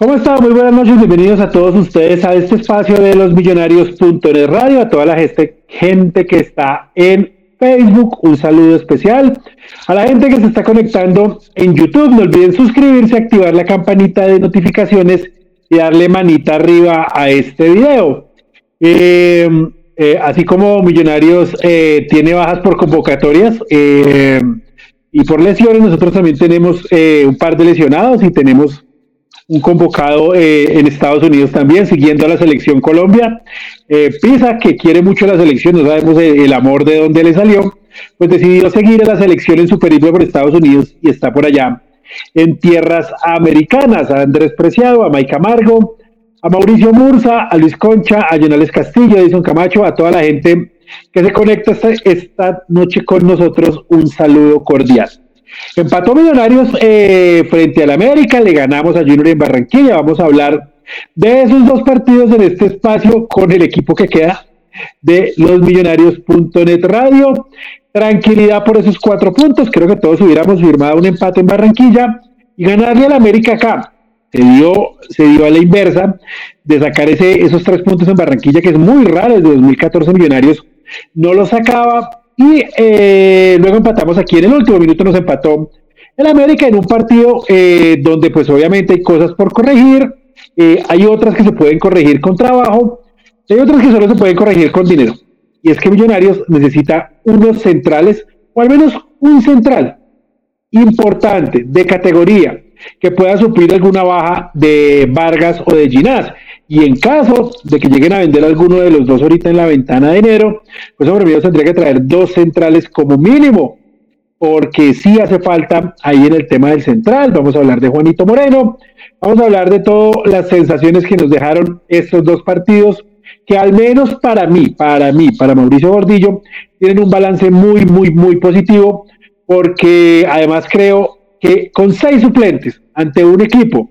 ¿Cómo están? Muy buenas noches, bienvenidos a todos ustedes a este espacio de los millonarios.net radio, a toda la gente que está en Facebook, un saludo especial. A la gente que se está conectando en YouTube, no olviden suscribirse, activar la campanita de notificaciones y darle manita arriba a este video. Eh, eh, así como Millonarios eh, tiene bajas por convocatorias y por lesiones, nosotros también tenemos un par de lesionados y tenemos un convocado en Estados Unidos también, siguiendo a la selección Colombia. Pisa, que quiere mucho la selección, no sabemos el amor de dónde le salió, pues decidió seguir a la selección en Super por Estados Unidos y está por allá en tierras americanas. A Andrés Preciado, a Mike Amargo, a Mauricio Murza, a Luis Concha, a Jonales Castillo, a Edison Camacho, a toda la gente que se conecta esta, noche con nosotros. Un saludo cordial. Empató Millonarios eh, frente al América, le ganamos a Junior en Barranquilla. Vamos a hablar de esos dos partidos en este espacio con el equipo que queda de los millonarios.net radio. Tranquilidad por esos cuatro puntos. Creo que todos hubiéramos firmado un empate en Barranquilla y ganarle al América acá. Se dio, se dio a la inversa de sacar ese, esos tres puntos en Barranquilla, que es muy raro, desde 2014 Millonarios no lo sacaba. Y eh, luego empatamos aquí en el último minuto, nos empató el América en un partido eh, donde pues obviamente hay cosas por corregir, eh, hay otras que se pueden corregir con trabajo, hay otras que solo se pueden corregir con dinero. Y es que Millonarios necesita unos centrales, o al menos un central importante, de categoría, que pueda suplir alguna baja de Vargas o de Ginás. Y en caso de que lleguen a vender alguno de los dos ahorita en la ventana de enero, pues hombre tendría que traer dos centrales como mínimo, porque sí hace falta ahí en el tema del central. Vamos a hablar de Juanito Moreno, vamos a hablar de todas las sensaciones que nos dejaron estos dos partidos que al menos para mí, para mí, para Mauricio Gordillo, tienen un balance muy, muy, muy positivo, porque además creo que con seis suplentes ante un equipo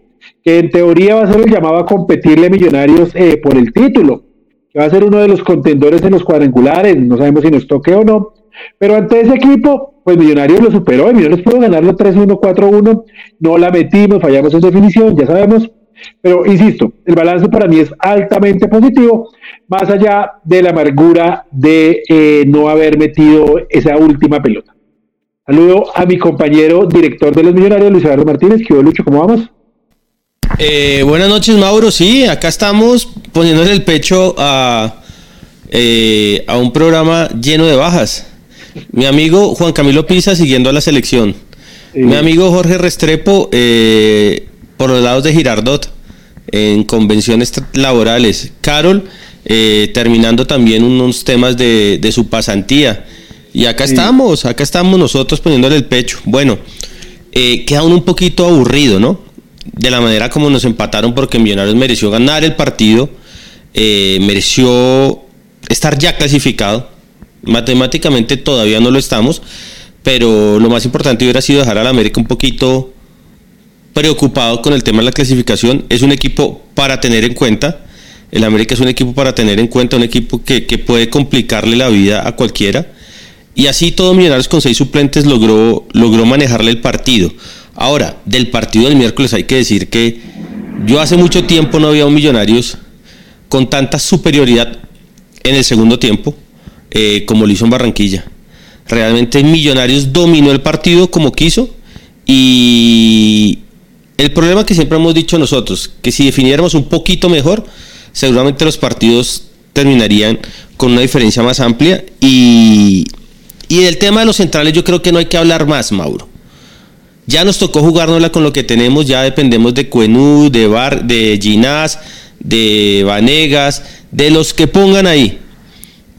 que en teoría va a ser el llamado a competirle a Millonarios eh, por el título, que va a ser uno de los contendores en los cuadrangulares, no sabemos si nos toque o no, pero ante ese equipo, pues Millonarios lo superó, y Millonarios pudo ganarlo 3-1, 4-1, no la metimos, fallamos en definición, ya sabemos, pero insisto, el balance para mí es altamente positivo, más allá de la amargura de eh, no haber metido esa última pelota. Saludo a mi compañero director de los Millonarios, Luis Eduardo Martínez. ¿Qué Lucho? ¿Cómo vamos? Eh, buenas noches, Mauro. Sí, acá estamos poniéndole el pecho a, eh, a un programa lleno de bajas. Mi amigo Juan Camilo Pisa siguiendo a la selección. Mi amigo Jorge Restrepo por los lados de Girardot en convenciones laborales. Carol, eh, terminando también unos temas de, su pasantía. Y acá estamos, acá estamos nosotros poniéndole el pecho. Bueno, eh, queda uno un poquito aburrido, ¿no? De la manera como nos empataron porque Millonarios mereció ganar el partido, eh, mereció estar ya clasificado. Matemáticamente todavía no lo estamos, pero lo más importante hubiera sido dejar al América un poquito preocupado con el tema de la clasificación. Es un equipo para tener en cuenta. El América es un equipo para tener en cuenta, un equipo que, puede complicarle la vida a cualquiera. Y así todo Millonarios con seis suplentes logró, logró manejarle el partido. Ahora, del partido del miércoles hay que decir que yo hace mucho tiempo no había un Millonarios con tanta superioridad en el segundo tiempo eh, como lo hizo en Barranquilla. Realmente Millonarios dominó el partido como quiso y, el problema que siempre hemos dicho nosotros, que si definiéramos un poquito mejor, seguramente los partidos terminarían con una diferencia más amplia. Y, y del tema de los centrales yo creo que no hay que hablar más, Mauro. Ya nos tocó jugárnosla con lo que tenemos, ya dependemos de Cuenú, de Bar, de Ginás, de Vanegas, de los que pongan ahí.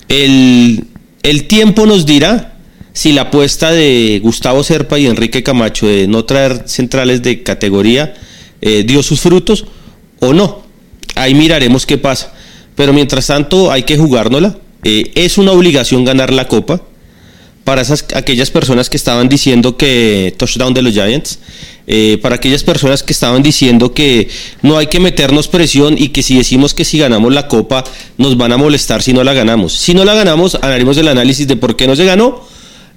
El, el tiempo nos dirá si la apuesta de Gustavo Serpa y Enrique Camacho de no traer centrales de categoría eh, dio sus frutos o no. Ahí miraremos qué pasa. Pero mientras tanto hay que jugárnosla. Eh, es una obligación ganar la copa para esas, aquellas personas que estaban diciendo que touchdown de los Giants, eh, para aquellas personas que estaban diciendo que no hay que meternos presión y que si decimos que si ganamos la copa nos van a molestar si no la ganamos. Si no la ganamos, haremos el análisis de por qué no se ganó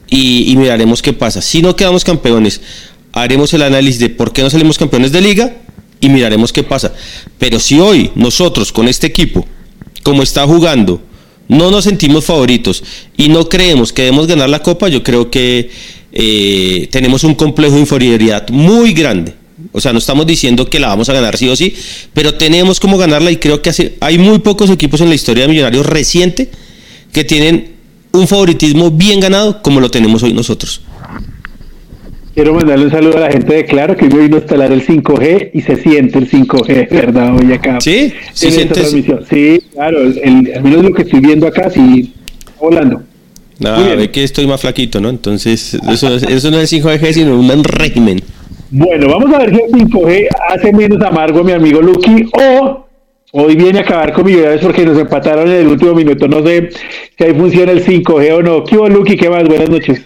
y, miraremos qué pasa. Si no quedamos campeones, haremos el análisis de por qué no salimos campeones de liga y miraremos qué pasa. Pero si hoy nosotros con este equipo, como está jugando, no nos sentimos favoritos y no creemos que debemos ganar la copa, yo creo que eh, tenemos un complejo de inferioridad muy grande. O sea, no estamos diciendo que la vamos a ganar sí o sí, pero tenemos como ganarla y creo que hay muy pocos equipos en la historia de Millonarios reciente que tienen un favoritismo bien ganado como lo tenemos hoy nosotros. Quiero mandarle un saludo a la gente de Claro que hoy vino a instalar el 5G y se siente el 5G, ¿verdad? Hoy acá. Sí, sí, sí claro, el, al menos lo que estoy viendo acá, sí, volando. No, ve que estoy más flaquito, ¿no? Entonces, eso, eso no es 5G, sino un régimen. Bueno, vamos a ver si el 5G hace menos amargo mi amigo Lucky o hoy viene a acabar con Millonarios porque nos empataron en el último minuto. No sé si ahí funciona el 5G o no. ¿Qué hubo, Lucky? ¿Qué más? Buenas noches.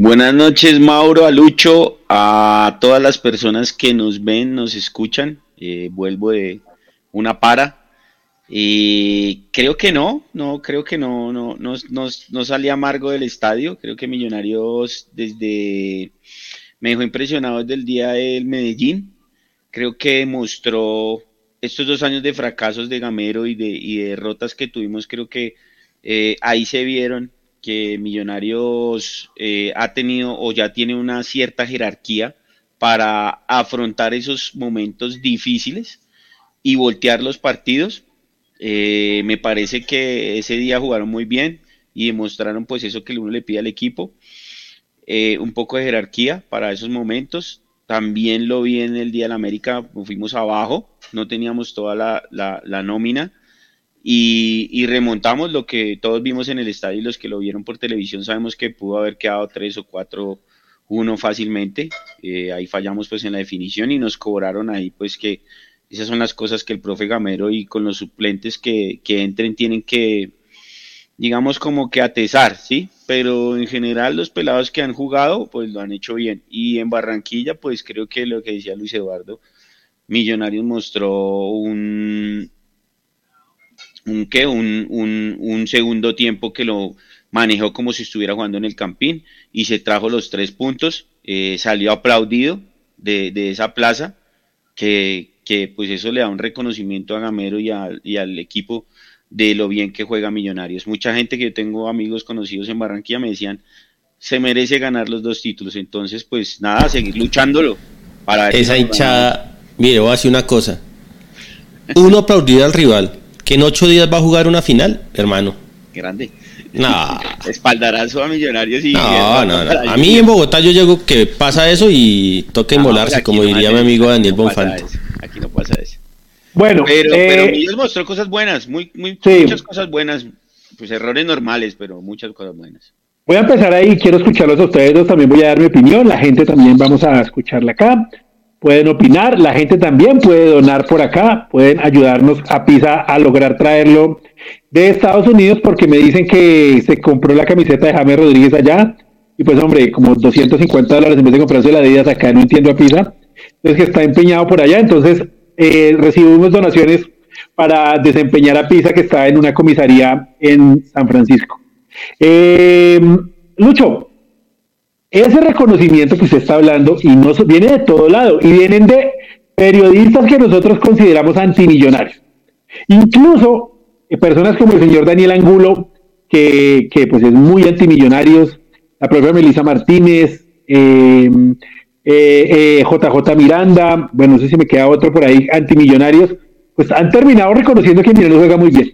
Buenas noches, Mauro, a Lucho, a todas las personas que nos ven, nos escuchan. Eh, vuelvo de una para. Y creo que no, no, creo que no, no, no, no, no amargo del estadio. Creo que Millonarios desde me dejó impresionado desde el día del Medellín. Creo que mostró estos dos años de fracasos de Gamero y de, derrotas que tuvimos. Creo que eh, ahí se vieron que Millonarios eh, ha tenido o ya tiene una cierta jerarquía para afrontar esos momentos difíciles y voltear los partidos. Eh, me parece que ese día jugaron muy bien y demostraron pues eso que uno le pide al equipo, eh, un poco de jerarquía para esos momentos. También lo vi en el Día de la América, fuimos abajo, no teníamos toda la, la nómina y, remontamos lo que todos vimos en el estadio y los que lo vieron por televisión sabemos que pudo haber quedado 3 o 4 1 fácilmente. Eh, ahí fallamos pues en la definición y nos cobraron ahí pues que esas son las cosas que el profe Gamero y con los suplentes que, que entren tienen que, digamos como que atesar, ¿sí? Pero en general los pelados que han jugado pues lo han hecho bien. Y en Barranquilla pues creo que lo que decía Luis Eduardo, Millonarios mostró un, un, Un, un, segundo tiempo que lo manejó como si estuviera jugando en el Campín y se trajo los tres puntos, eh, salió aplaudido de, esa plaza, que, pues eso le da un reconocimiento a Gamero y, y al equipo de lo bien que juega Millonarios. Mucha gente que yo tengo amigos conocidos en Barranquilla me decían, se merece ganar los dos títulos, entonces pues nada, seguir luchándolo. Para Esa hinchada, mire, voy a decir una cosa, uno aplaudir al rival, que en ocho días va a jugar una final, hermano. Grande. No. Espaldarazo a Millonarios y. No, no, no. A mí en Bogotá yo llego que pasa eso y toca inmolarse, como diría mi amigo Daniel Bonfante. Aquí no pasa eso. Bueno, pero, pero eh, Millos mostró cosas buenas, muy, muy, muchas cosas buenas. Pues errores normales, pero muchas cosas buenas. Voy a empezar ahí, quiero escucharlos a ustedes dos, también voy a dar mi opinión, la gente también vamos a escucharla acá pueden opinar, la gente también puede donar por acá, pueden ayudarnos a PISA a lograr traerlo de Estados Unidos porque me dicen que se compró la camiseta de James Rodríguez allá y pues hombre, como 250 dólares en vez de comprarse la de acá, no entiendo a PISA, es que está empeñado por allá, entonces eh, recibimos donaciones para desempeñar a PISA que está en una comisaría en San Francisco. Eh, Lucho, ese reconocimiento que usted está hablando y no viene de todo lado y vienen de periodistas que nosotros consideramos antimillonarios. Incluso eh, personas como el señor Daniel Angulo, que, que pues es muy antimillonarios, la propia Melissa Martínez, eh, eh, JJ Miranda, bueno, no sé si me queda otro por ahí, antimillonarios, pues han terminado reconociendo que Millonarios juega muy bien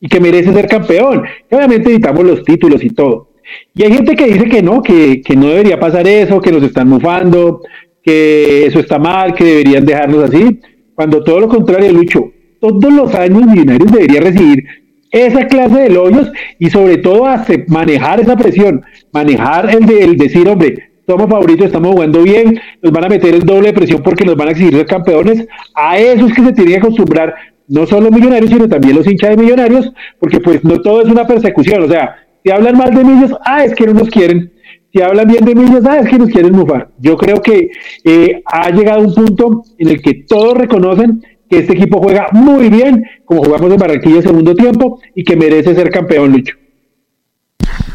y que merece ser campeón. obviamente editamos los títulos y todo. Y hay gente que dice que no, que, no debería pasar eso, que nos están mufando, que eso está mal, que deberían dejarnos así, cuando todo lo contrario, Lucho, todos los años Millonarios debería recibir esa clase de elogios y sobre todo manejar esa presión, manejar el de decir, hombre, somos favoritos, estamos jugando bien, nos van a meter el doble de presión porque nos van a exigir ser campeones, a eso es que se tiene que acostumbrar no solo millonarios, sino también los hinchas de millonarios, porque pues no todo es una persecución, o sea, si hablan mal de Millos, ah, es que no nos quieren. Si hablan bien de Millos, ah, es que nos quieren mufar. Yo creo que eh, ha llegado un punto en el que todos reconocen que este equipo juega muy bien, como jugamos en Barranquilla segundo tiempo, y que merece ser campeón, Lucho.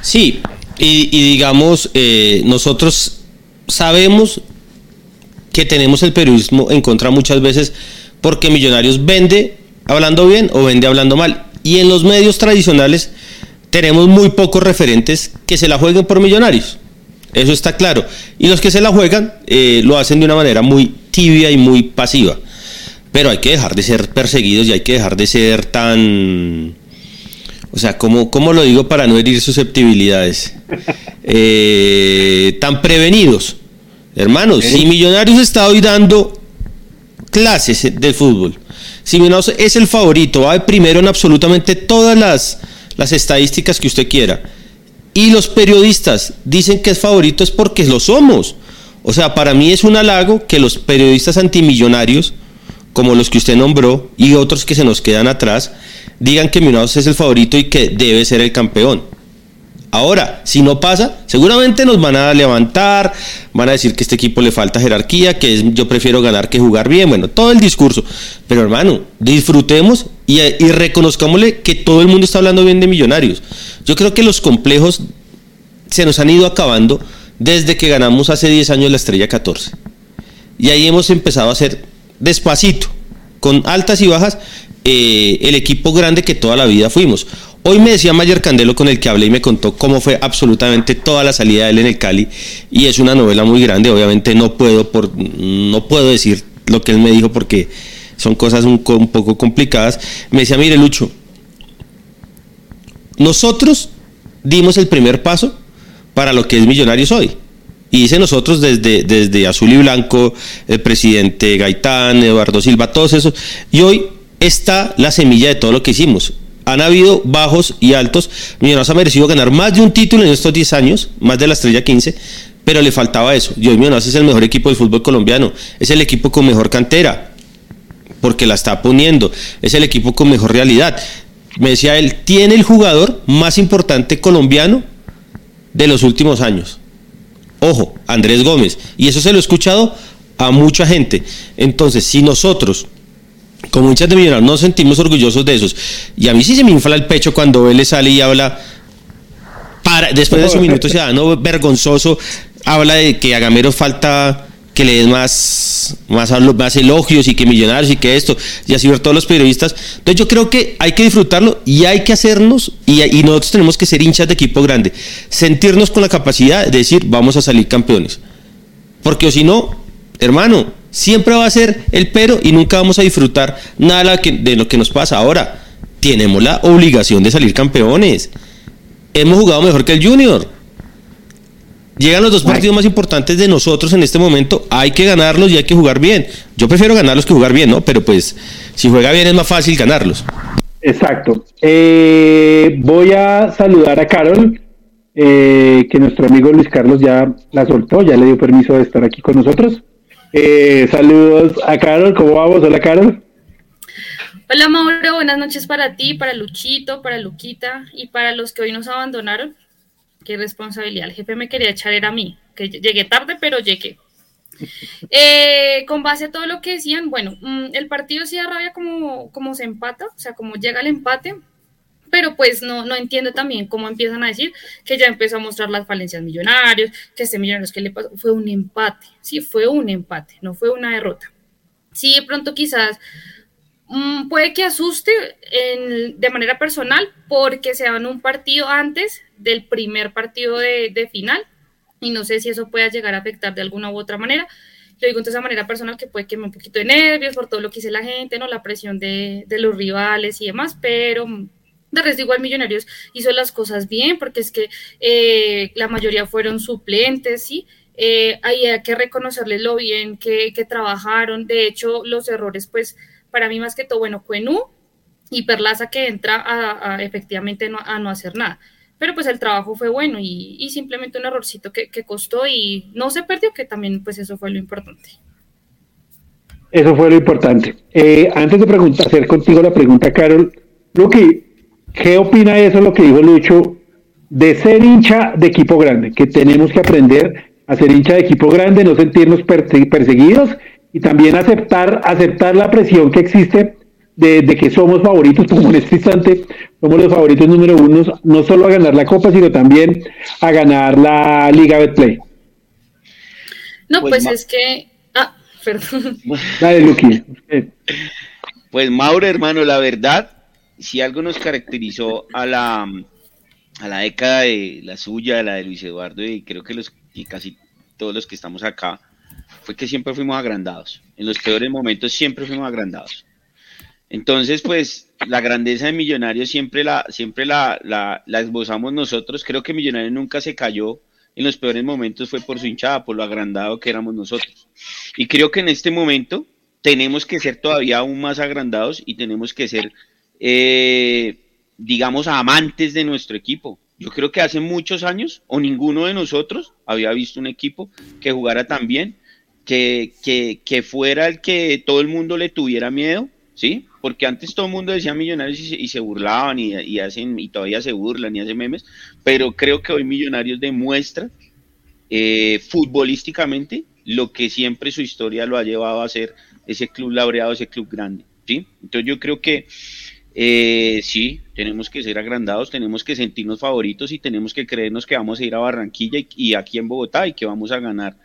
Sí, y, digamos, eh, nosotros sabemos que tenemos el periodismo en contra muchas veces porque Millonarios vende hablando bien o vende hablando mal. Y en los medios tradicionales tenemos muy pocos referentes que se la jueguen por Millonarios. Eso está claro. Y los que se la juegan eh, lo hacen de una manera muy tibia y muy pasiva. Pero hay que dejar de ser perseguidos y hay que dejar de ser tan... O sea, ¿cómo, cómo lo digo para no herir susceptibilidades? Eh, tan prevenidos. Hermanos, si Millonarios está hoy dando clases del fútbol, si Millonarios es el favorito, va primero en absolutamente todas las, las estadísticas que usted quiera, y los periodistas dicen que es favorito es porque lo somos. O sea, para mí es un halago que los periodistas antimillonarios, como los que usted nombró y otros que se nos quedan atrás, digan que Millonarios es el favorito y que debe ser el campeón. Ahora, si no pasa, seguramente nos van a levantar, van a decir que este equipo le falta jerarquía, que yo prefiero ganar que jugar bien, bueno, todo el discurso. Pero hermano, disfrutemos y, y reconozcámosle que todo el mundo está hablando bien de millonarios. Yo creo que los complejos se nos han ido acabando desde que ganamos hace 10 años la estrella 14. Y ahí hemos empezado a hacer despacito, con altas y bajas, eh, el equipo grande que toda la vida fuimos. Hoy me decía Mayer Candelo con el que hablé y me contó cómo fue absolutamente toda la salida de él en el Cali y es una novela muy grande, obviamente no puedo por no puedo decir lo que él me dijo porque son cosas un, poco complicadas. Me decía, "Mire, Lucho, nosotros dimos el primer paso para lo que es Millonarios hoy." Y dice nosotros desde, desde Azul y Blanco, el presidente Gaitán, Eduardo Silva, todos esos. Y hoy está la semilla de todo lo que hicimos han habido bajos y altos. Millonarios ha merecido ganar más de un título en estos 10 años, más de la estrella 15, pero le faltaba eso. Y hoy Millonarios es el mejor equipo del fútbol colombiano, es el equipo con mejor cantera, porque la está poniendo, es el equipo con mejor realidad. Me decía él, tiene el jugador más importante colombiano de los últimos años. Ojo, Andrés Gómez. Y eso se lo he escuchado a mucha gente. Entonces, si nosotros como hinchas de Millonarios nos sentimos orgullosos de esos. Y a mí sí se me infla el pecho cuando él le sale y habla, para, después de su minuto no vergonzoso, habla de que a Gamero falta que le den más, más, elogios y que millonarios y que esto, y así ver todos los periodistas. Entonces yo creo que hay que disfrutarlo y hay que hacernos, y, y nosotros tenemos que ser hinchas de equipo grande, sentirnos con la capacidad de decir vamos a salir campeones. Porque si no, hermano, Siempre va a ser el pero y nunca vamos a disfrutar nada de lo que nos pasa. Ahora, tenemos la obligación de salir campeones. Hemos jugado mejor que el Junior. Llegan los dos partidos más importantes de nosotros en este momento. Hay que ganarlos y hay que jugar bien. Yo prefiero ganarlos que jugar bien, ¿no? Pero pues, si juega bien es más fácil ganarlos. Exacto. Eh, voy a saludar a Carol, eh, que nuestro amigo Luis Carlos ya la soltó, ya le dio permiso de estar aquí con nosotros. Eh, saludos a Carol, ¿cómo vamos? Hola Carol. Hola Mauro, buenas noches para ti, para Luchito, para Luquita y para los que hoy nos abandonaron. Qué responsabilidad. El jefe me quería echar era a mí, que llegué tarde, pero llegué. Eh, con base a todo lo que decían, bueno, mm, el partido sí da rabia como, como se empata, o sea, como llega el empate, pero pues no, no entiendo también cómo empiezan a decir que ya empezó a mostrar las falencias millonarios, que este millonarios que le pasó, fue un empate, sí, fue un empate, no fue una derrota. Sí, de pronto quizás puede que asuste de manera personal porque se van un partido antes del primer partido de, final y no sé si eso pueda llegar a afectar de alguna u otra manera. Lo digo de esa manera personal que puede quemar un poquito de nervios por todo lo que dice la gente, ¿no? La presión de, los rivales y demás, pero de resto, igual Millonarios hizo las cosas bien, porque es que eh, la mayoría fueron suplentes, ¿sí? Eh, ahí hay que reconocerles lo bien que, trabajaron. De hecho, los errores, pues, para mí más que todo, bueno, Cuenú y Perlaza que entra a, efectivamente no, a no hacer nada. Pero pues el trabajo fue bueno y, simplemente un errorcito que, costó y no se perdió, que también pues eso fue lo importante. Eso fue lo importante. Eh, antes de hacer contigo la pregunta, Carol, que ¿Qué opina eso lo que dijo Lucho de ser hincha de equipo grande? Que tenemos que aprender a ser hincha de equipo grande, no sentirnos perseguidos y también aceptar, aceptar la presión que existe de, que somos favoritos, como en este instante somos los favoritos número uno, no solo a ganar la Copa, sino también a ganar la Liga Betplay. No, pues, pues es que... Ah, Perdón. Dale, Luqui. Pues Mauro, hermano, la verdad, si algo nos caracterizó a la, a la década de la suya, la de Luis Eduardo, y creo que los y casi todos los que estamos acá, fue que siempre fuimos agrandados. En los peores momentos siempre fuimos agrandados. Entonces, pues, la grandeza de Millonarios siempre la, siempre la, la, la esbozamos nosotros. Creo que Millonarios nunca se cayó en los peores momentos fue por su hinchada, por lo agrandado que éramos nosotros. Y creo que en este momento tenemos que ser todavía aún más agrandados y tenemos que ser, eh, digamos, amantes de nuestro equipo. Yo creo que hace muchos años, o ninguno de nosotros había visto un equipo que jugara tan bien, que, fuera el que todo el mundo le tuviera miedo, ¿sí? Porque antes todo el mundo decía millonarios y se, burlaban y, y, hacen, y todavía se burlan y hacen memes, pero creo que hoy Millonarios demuestra eh, futbolísticamente lo que siempre su historia lo ha llevado a ser ese club laureado, ese club grande, ¿sí? Entonces yo creo que eh, sí, tenemos que ser agrandados, tenemos que sentirnos favoritos y tenemos que creernos que vamos a ir a Barranquilla y aquí en Bogotá y que vamos a ganar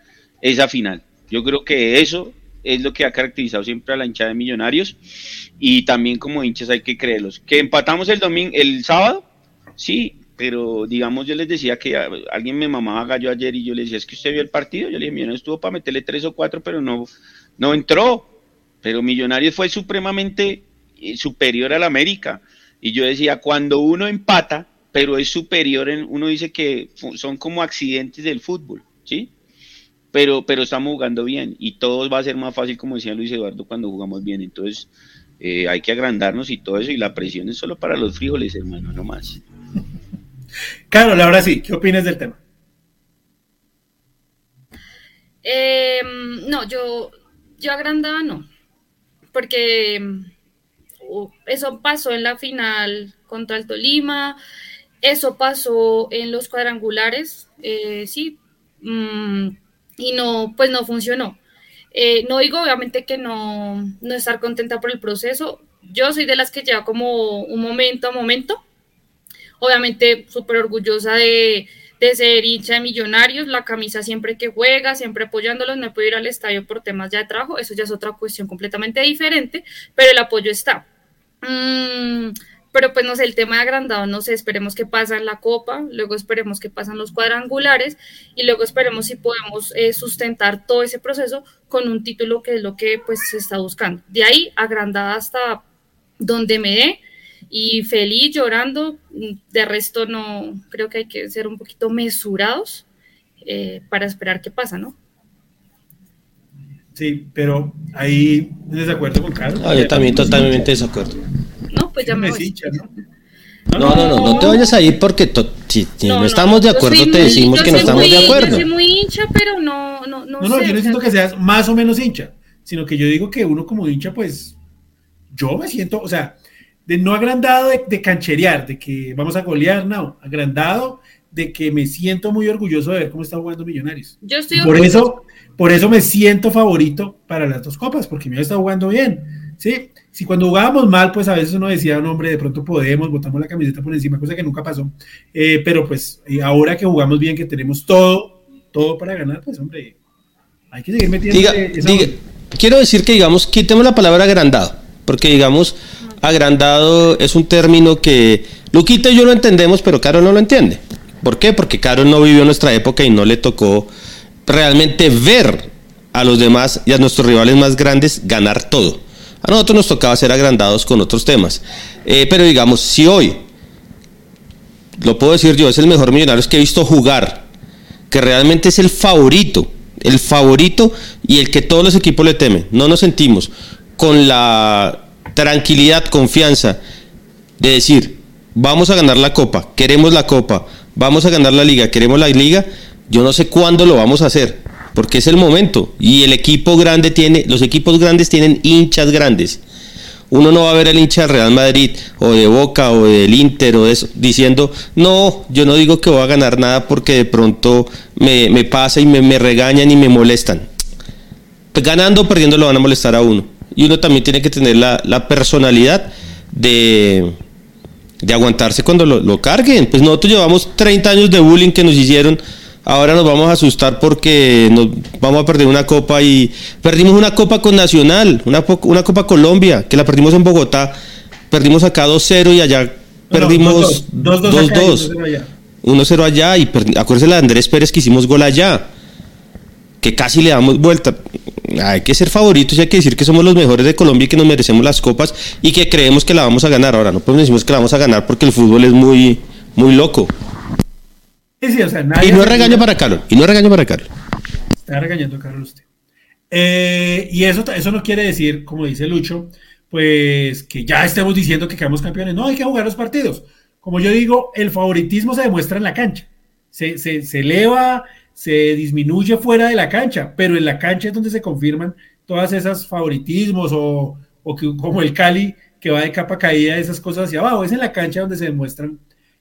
esa final. Yo creo que eso es lo que ha caracterizado siempre a la hinchada de Millonarios y también como hinchas hay que creerlos. Que empatamos el domingo, el sábado, sí, pero digamos yo les decía que alguien me mamaba gallo ayer y yo le decía, es que usted vio el partido, yo le dije, Millonarios estuvo para meterle tres o cuatro, pero no, no entró, pero Millonarios fue supremamente eh, superior al América y yo decía, cuando uno empata, pero es superior, en, uno dice que son como accidentes del fútbol, ¿sí? Pero, pero estamos jugando bien y todo va a ser más fácil, como decía Luis Eduardo, cuando jugamos bien. Entonces, eh, hay que agrandarnos y todo eso, y la presión es solo para los frijoles, hermano, no más. Carol, ahora sí, ¿qué opinas del tema? Em, no, yo, yo agrandaba no, porque eso pasó en la final contra el Tolima, eso pasó en los cuadrangulares, eh, sí, mm, y no, pues no funcionó. Eh, no digo obviamente que no, no estar contenta por el proceso. Yo soy de las que lleva como un momento a momento. Obviamente súper orgullosa de, de, ser hincha de millonarios, la camisa siempre que juega, siempre apoyándolos. No puedo ir al estadio por temas ya de trabajo, eso ya es otra cuestión completamente diferente, pero el apoyo está. Mm, pero pues no sé, el tema de agrandado, no sé, esperemos que pasa en la Copa, luego esperemos que pasan los cuadrangulares y luego esperemos si podemos eh, sustentar todo ese proceso con un título que es lo que pues se está buscando. De ahí, agrandada hasta donde me dé y feliz, llorando, de resto no, creo que hay que ser un poquito mesurados eh, para esperar qué pasa, ¿no? Sí, pero ahí desacuerdo con Carlos. yo también totalmente desacuerdo. No, pues ya me voy. ¿no? No, no, no, no, te vayas a ir porque si, no, estamos de acuerdo te decimos que no estamos de acuerdo. Yo soy muy hincha, pero no, no, no. No, no, yo no siento que seas más o menos hincha, sino que yo digo que uno como hincha, pues, yo me siento, o sea, de no agrandado de, de cancherear, de que vamos a golear, no, agrandado de que me siento muy orgulloso de ver cómo está jugando Millonarios. Yo estoy por eso, por eso me siento favorito para las dos copas, porque me está jugando bien. Sí, si cuando jugábamos mal, pues a veces uno decía, no, hombre, de pronto podemos, botamos la camiseta por encima, cosa que nunca pasó. Eh, pero pues eh, ahora que jugamos bien, que tenemos todo, todo para ganar, pues hombre, hay que seguir metiendo. Diga, diga, quiero decir que, digamos, quitemos la palabra agrandado, porque, digamos, agrandado es un término que Luquita y yo lo entendemos, pero Caro no lo entiende. ¿Por qué? Porque Caro no vivió nuestra época y no le tocó realmente ver a los demás y a nuestros rivales más grandes ganar todo. A nosotros nos tocaba ser agrandados con otros temas. Eh, pero digamos, si hoy, lo puedo decir yo, es el mejor millonario que he visto jugar, que realmente es el favorito, el favorito y el que todos los equipos le temen. No nos sentimos con la tranquilidad, confianza de decir, vamos a ganar la copa, queremos la copa, vamos a ganar la liga, queremos la liga, yo no sé cuándo lo vamos a hacer porque es el momento y el equipo grande tiene, los equipos grandes tienen hinchas grandes. Uno no va a ver al hincha del Real Madrid o de Boca o del Inter o de eso, diciendo, no, yo no digo que voy a ganar nada porque de pronto me, me pasa y me, me, regañan y me molestan. Pues ganando o perdiendo lo van a molestar a uno. Y uno también tiene que tener la, la personalidad de, de aguantarse cuando lo, lo, carguen. Pues nosotros llevamos 30 años de bullying que nos hicieron ahora nos vamos a asustar porque nos vamos a perder una copa y perdimos una copa con Nacional, una, una copa Colombia, que la perdimos en Bogotá, perdimos acá 2-0 y allá perdimos 2-2. 1-0 allá y acuérdense de Andrés Pérez que hicimos gol allá, que casi le damos vuelta. Hay que ser favoritos y hay que decir que somos los mejores de Colombia y que nos merecemos las copas y que creemos que la vamos a ganar. Ahora no podemos decir que la vamos a ganar porque el fútbol es muy, muy loco. y no regaño para Carlos. Y no regaño para Carlos. Está regañando Carlos usted. Eh, y eso, eso no quiere decir, como dice Lucho, pues que ya estemos diciendo que quedamos campeones. No, hay que jugar los partidos. Como yo digo, el favoritismo se demuestra en la cancha. Se, se, eleva, se disminuye fuera de la cancha, pero en la cancha es donde se confirman todas esas favoritismos o, o que, como el Cali que va de capa caída, esas cosas hacia abajo. Es en la cancha donde se demuestran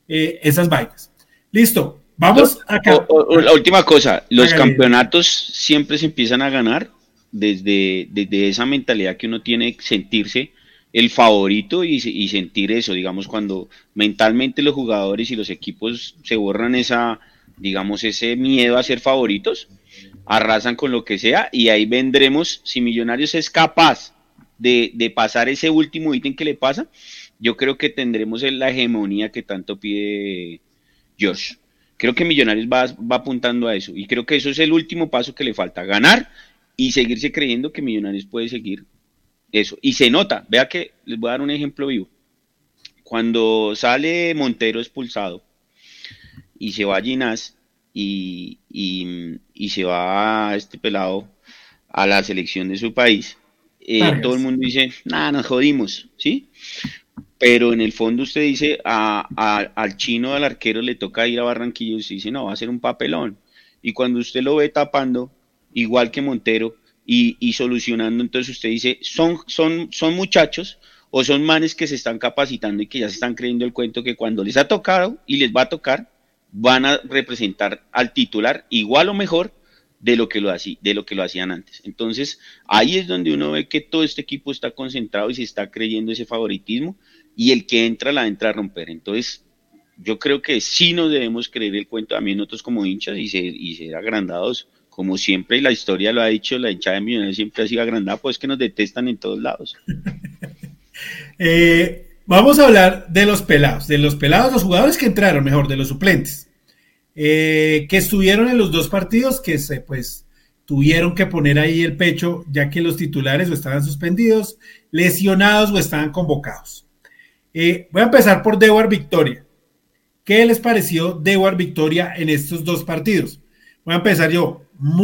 eh, esas vainas. Listo, vamos acá. la última cosa, los campeonatos siempre se empiezan a ganar desde, desde esa mentalidad que uno tiene sentirse el favorito y, sentir eso, digamos, cuando mentalmente los jugadores y los equipos se borran esa, digamos, ese miedo a ser favoritos, arrasan con lo que sea y ahí vendremos, si Millonarios es capaz de, de pasar ese último ítem que le pasa, yo creo que tendremos la hegemonía que tanto pide Josh. Creo que Millonarios va, va apuntando a eso y creo que eso es el último paso que le falta, ganar y seguirse creyendo que Millonarios puede seguir eso. Y se nota, vea que les voy a dar un ejemplo vivo. Cuando sale Montero expulsado y se va a Ginás y, y, se va este pelado a la selección de su país, eh, todo el mundo dice, nada, nos jodimos, ¿sí? Pero en el fondo usted dice, a, al chino, al arquero, le toca ir a Barranquilla y usted dice, no, va a ser un papelón. Y cuando usted lo ve tapando, igual que Montero, y, solucionando, entonces usted dice, son, son, son muchachos o son manes que se están capacitando y que ya se están creyendo el cuento que cuando les ha tocado y les va a tocar, van a representar al titular igual o mejor de lo que lo, de lo, que lo hacían antes. Entonces, ahí es donde uno ve que todo este equipo está concentrado y se está creyendo ese favoritismo y el que entra la entra a romper. Entonces, yo creo que sí nos debemos creer el cuento también nosotros como hinchas y ser, y ser agrandados como siempre, y la historia lo ha dicho, la hinchada de Millonarios siempre ha sido agrandada, pues que nos detestan en todos lados. Eh, vamos a hablar de los pelados, de los pelados, los jugadores que entraron, mejor, de los suplentes, eh, que estuvieron en los dos partidos, que se, pues, tuvieron que poner ahí el pecho, ya que los titulares o estaban suspendidos, lesionados o estaban convocados. Eh, voy a empezar por Dewar Victoria. ¿Qué les pareció Dewar Victoria en estos dos partidos? Voy a empezar yo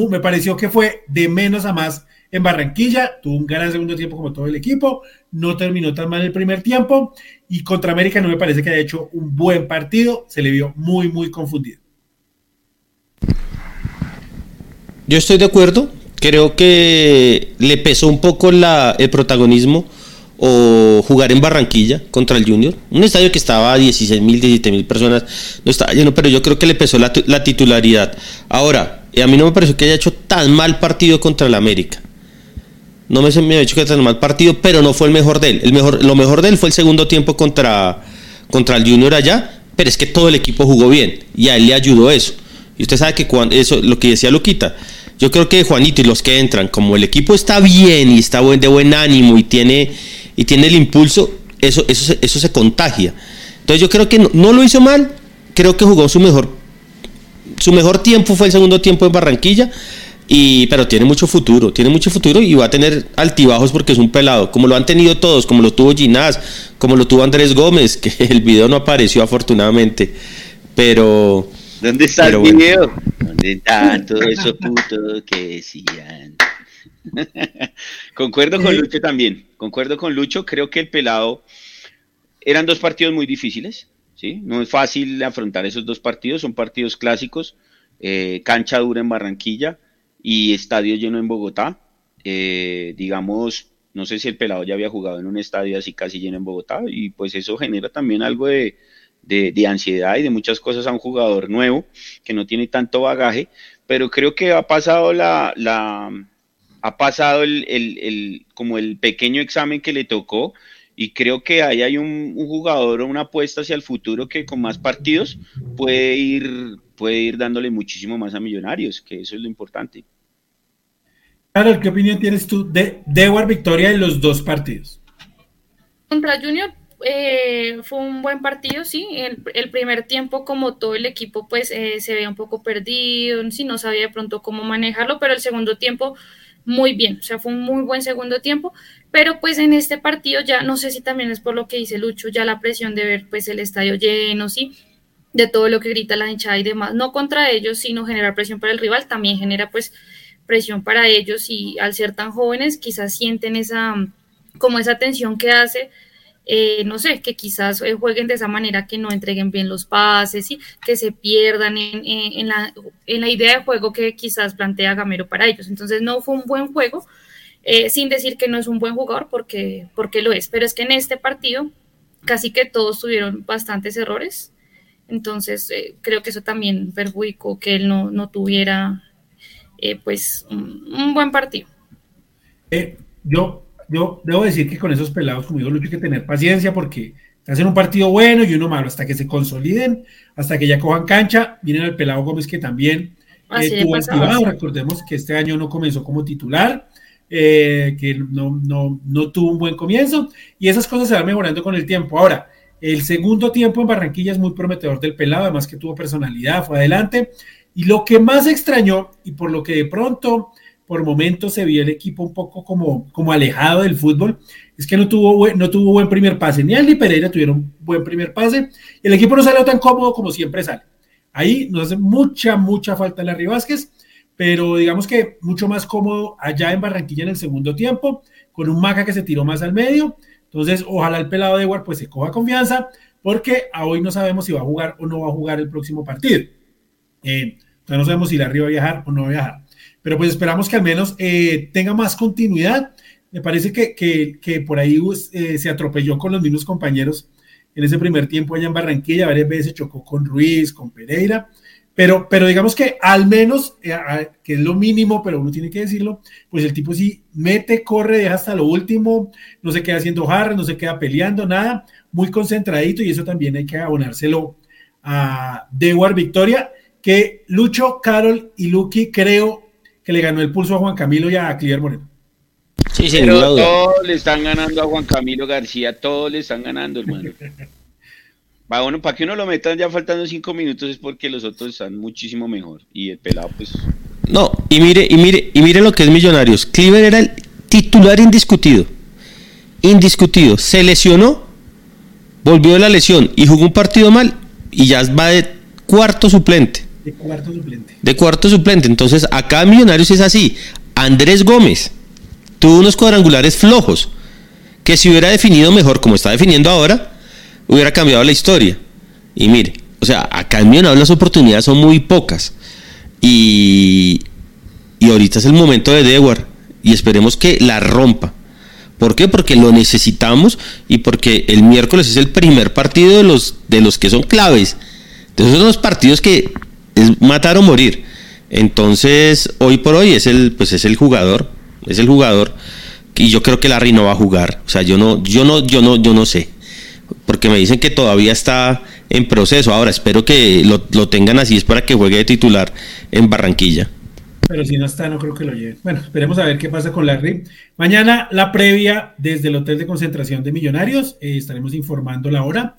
me pareció que fue de menos a más en Barranquilla, tuvo un gran segundo tiempo como todo el equipo, no terminó tan mal el primer tiempo y contra América no me parece que haya hecho un buen partido, se le vio muy, muy confundido. Yo estoy de acuerdo, creo que le pesó un poco el protagonismo o jugar en Barranquilla contra el Junior, un estadio que estaba a 16 mil, 17 mil personas, no estaba lleno, pero yo creo que le pesó la, la titularidad. Ahora, y a mí no me pareció que haya hecho tan mal partido contra el América. No me, me ha hecho que tan mal partido, pero no fue el mejor de él. El mejor, lo mejor de él fue el segundo tiempo contra, contra el Junior allá, pero es que todo el equipo jugó bien y a él le ayudó eso. Y usted sabe que cuando, eso, lo que decía Luquita, yo creo que Juanito y los que entran, como el equipo está bien y está de buen ánimo y tiene, y tiene el impulso, eso, eso, eso se contagia. Entonces yo creo que no, no lo hizo mal, creo que jugó su mejor su mejor tiempo fue el segundo tiempo en Barranquilla, y, pero tiene mucho futuro, tiene mucho futuro y va a tener altibajos porque es un pelado, como lo han tenido todos, como lo tuvo Ginás, como lo tuvo Andrés Gómez, que el video no apareció afortunadamente, pero... ¿Dónde está el video? ¿Dónde están todos esos putos que decían? concuerdo con Lucho también, concuerdo con Lucho, creo que el pelado eran dos partidos muy difíciles, ¿sí? No es fácil afrontar esos dos partidos, son partidos clásicos, eh, cancha dura en Barranquilla y estadio lleno en Bogotá. Eh, digamos, no sé si el pelado ya había jugado en un estadio así casi lleno en Bogotá y pues eso genera también algo de, ansiedad y de muchas cosas a un jugador nuevo que no tiene tanto bagaje, pero creo que ha pasado la, la ha pasado el, el, como el pequeño examen que le tocó y creo que ahí hay un, jugador o una apuesta hacia el futuro que con más partidos puede ir puede ir dándole muchísimo más a Millonarios, que eso es lo importante. Claro, ¿qué opinión tienes tú de Dewar Victoria en los dos partidos? Contra Junior eh, fue un buen partido, sí. El, primer tiempo, como todo el equipo, pues eh, se veía un poco perdido, sí, no sabía de pronto cómo manejarlo, pero el segundo tiempo muy bien, o sea, fue un muy buen segundo tiempo, pero pues en este partido ya no sé si también es por lo que dice Lucho, ya la presión de ver pues el estadio lleno, sí, de todo lo que grita la hinchada y demás, no contra ellos, sino generar presión para el rival, también genera pues presión para ellos y al ser tan jóvenes quizás sienten esa como esa tensión que hace eh, no sé, que quizás eh, jueguen de esa manera, que no entreguen bien los pases, y que se pierdan en, la, idea de juego que quizás plantea Gamero para ellos. Entonces no fue un buen juego, eh, sin decir que no es un buen jugador, porque, porque lo es, pero es que en este partido casi que todos tuvieron bastantes errores. Entonces creo que eso también perjudicó que él no, tuviera pues un, buen partido. yo yo debo decir que con esos pelados, como digo, Lucho, hay que tener paciencia porque hacen un partido bueno y uno malo hasta que se consoliden, hasta que ya cojan cancha. Vienen al pelado Gómez que también eh, tuvo activado. Recordemos que este año no comenzó como titular, eh, que no, no, no tuvo un buen comienzo y esas cosas se van mejorando con el tiempo. Ahora, el segundo tiempo en Barranquilla es muy prometedor del pelado, además que tuvo personalidad, fue adelante. Y lo que más extrañó, y por lo que de pronto por momentos se vio el equipo un poco como, como alejado del fútbol. Es que no tuvo, no tuvo buen primer pase. Ni Aldi Pereira tuvieron buen primer pase. El equipo no salió tan cómodo como siempre sale. Ahí nos hace mucha, mucha falta Larry Vázquez, pero digamos que mucho más cómodo allá en Barranquilla en el segundo tiempo, con un Maca que se tiró más al medio. Entonces, ojalá el pelado de Edward pues se coja confianza, porque a hoy no sabemos si va a jugar o no va a jugar el próximo partido. Eh, no sabemos si Larry va a viajar o no va a viajar pero pues esperamos que al menos eh, tenga más continuidad. Me parece que, que, por ahí eh, se atropelló con los mismos compañeros en ese primer tiempo allá en Barranquilla, varias veces chocó con Ruiz, con Pereira, pero, pero digamos que al menos, eh, que es lo mínimo, pero uno tiene que decirlo, pues el tipo sí mete, corre, deja hasta lo último, no se queda haciendo jarras, no se queda peleando, nada, muy concentradito y eso también hay que abonárselo a Dewar Victoria, que Lucho, Carol y Lucky creo que le ganó el pulso a Juan Camilo y a Cliver Moreno. Sí, sí, Pero todos le están ganando a Juan Camilo García, todos le están ganando, hermano. Va, bueno, para que uno lo metan ya faltando cinco minutos es porque los otros están muchísimo mejor. Y el pelado, pues. No, y mire, y mire, y mire lo que es Millonarios. Cliver era el titular indiscutido. Indiscutido. Se lesionó, volvió de la lesión y jugó un partido mal y ya va de cuarto suplente. De cuarto suplente. De cuarto suplente. Entonces, acá Millonarios es así. Andrés Gómez tuvo unos cuadrangulares flojos. Que si hubiera definido mejor como está definiendo ahora, hubiera cambiado la historia. Y mire, o sea, acá en Millonarios las oportunidades son muy pocas. Y, y ahorita es el momento de Dewar. Y esperemos que la rompa. ¿Por qué? Porque lo necesitamos y porque el miércoles es el primer partido de los, de los que son claves. Entonces son los partidos que es matar o morir. Entonces, hoy por hoy es el, pues es el jugador, es el jugador y yo creo que Larry no va a jugar. O sea, yo no, yo no, yo no, yo no sé, porque me dicen que todavía está en proceso. Ahora espero que lo, lo tengan así es para que juegue de titular en Barranquilla. Pero si no está, no creo que lo lleve. Bueno, esperemos a ver qué pasa con Larry. Mañana la previa desde el Hotel de Concentración de Millonarios. Eh, estaremos informando la hora.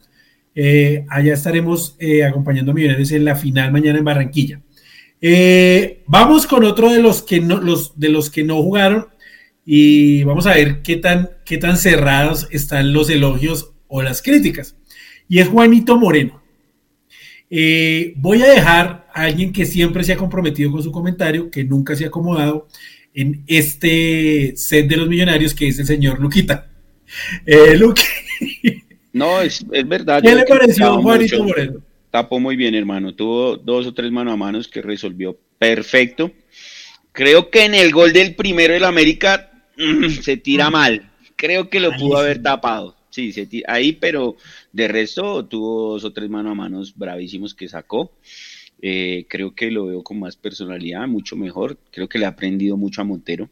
Eh, allá estaremos eh, acompañando a Millonarios en la final mañana en Barranquilla. Eh, vamos con otro de los que no, los, de los que no jugaron y vamos a ver qué tan, qué tan cerrados están los elogios o las críticas. Y es Juanito Moreno. voy a dejar a alguien que siempre se ha comprometido con su comentario, que nunca se ha acomodado en este set de los millonarios, que es el señor Luquita. No, es, es verdad. ¿Qué le pareció Juanito Moreno? Tapó muy bien, hermano. Tuvo dos o tres mano a manos que resolvió perfecto. Creo que en el gol del primero del América mm, se tira mal. Creo que lo pudo haber tapado. Sí, se tira, ahí, pero de resto tuvo dos o tres mano a manos bravísimos que sacó. Eh, creo que lo veo con más personalidad, mucho mejor. Creo que le ha aprendido mucho a Montero.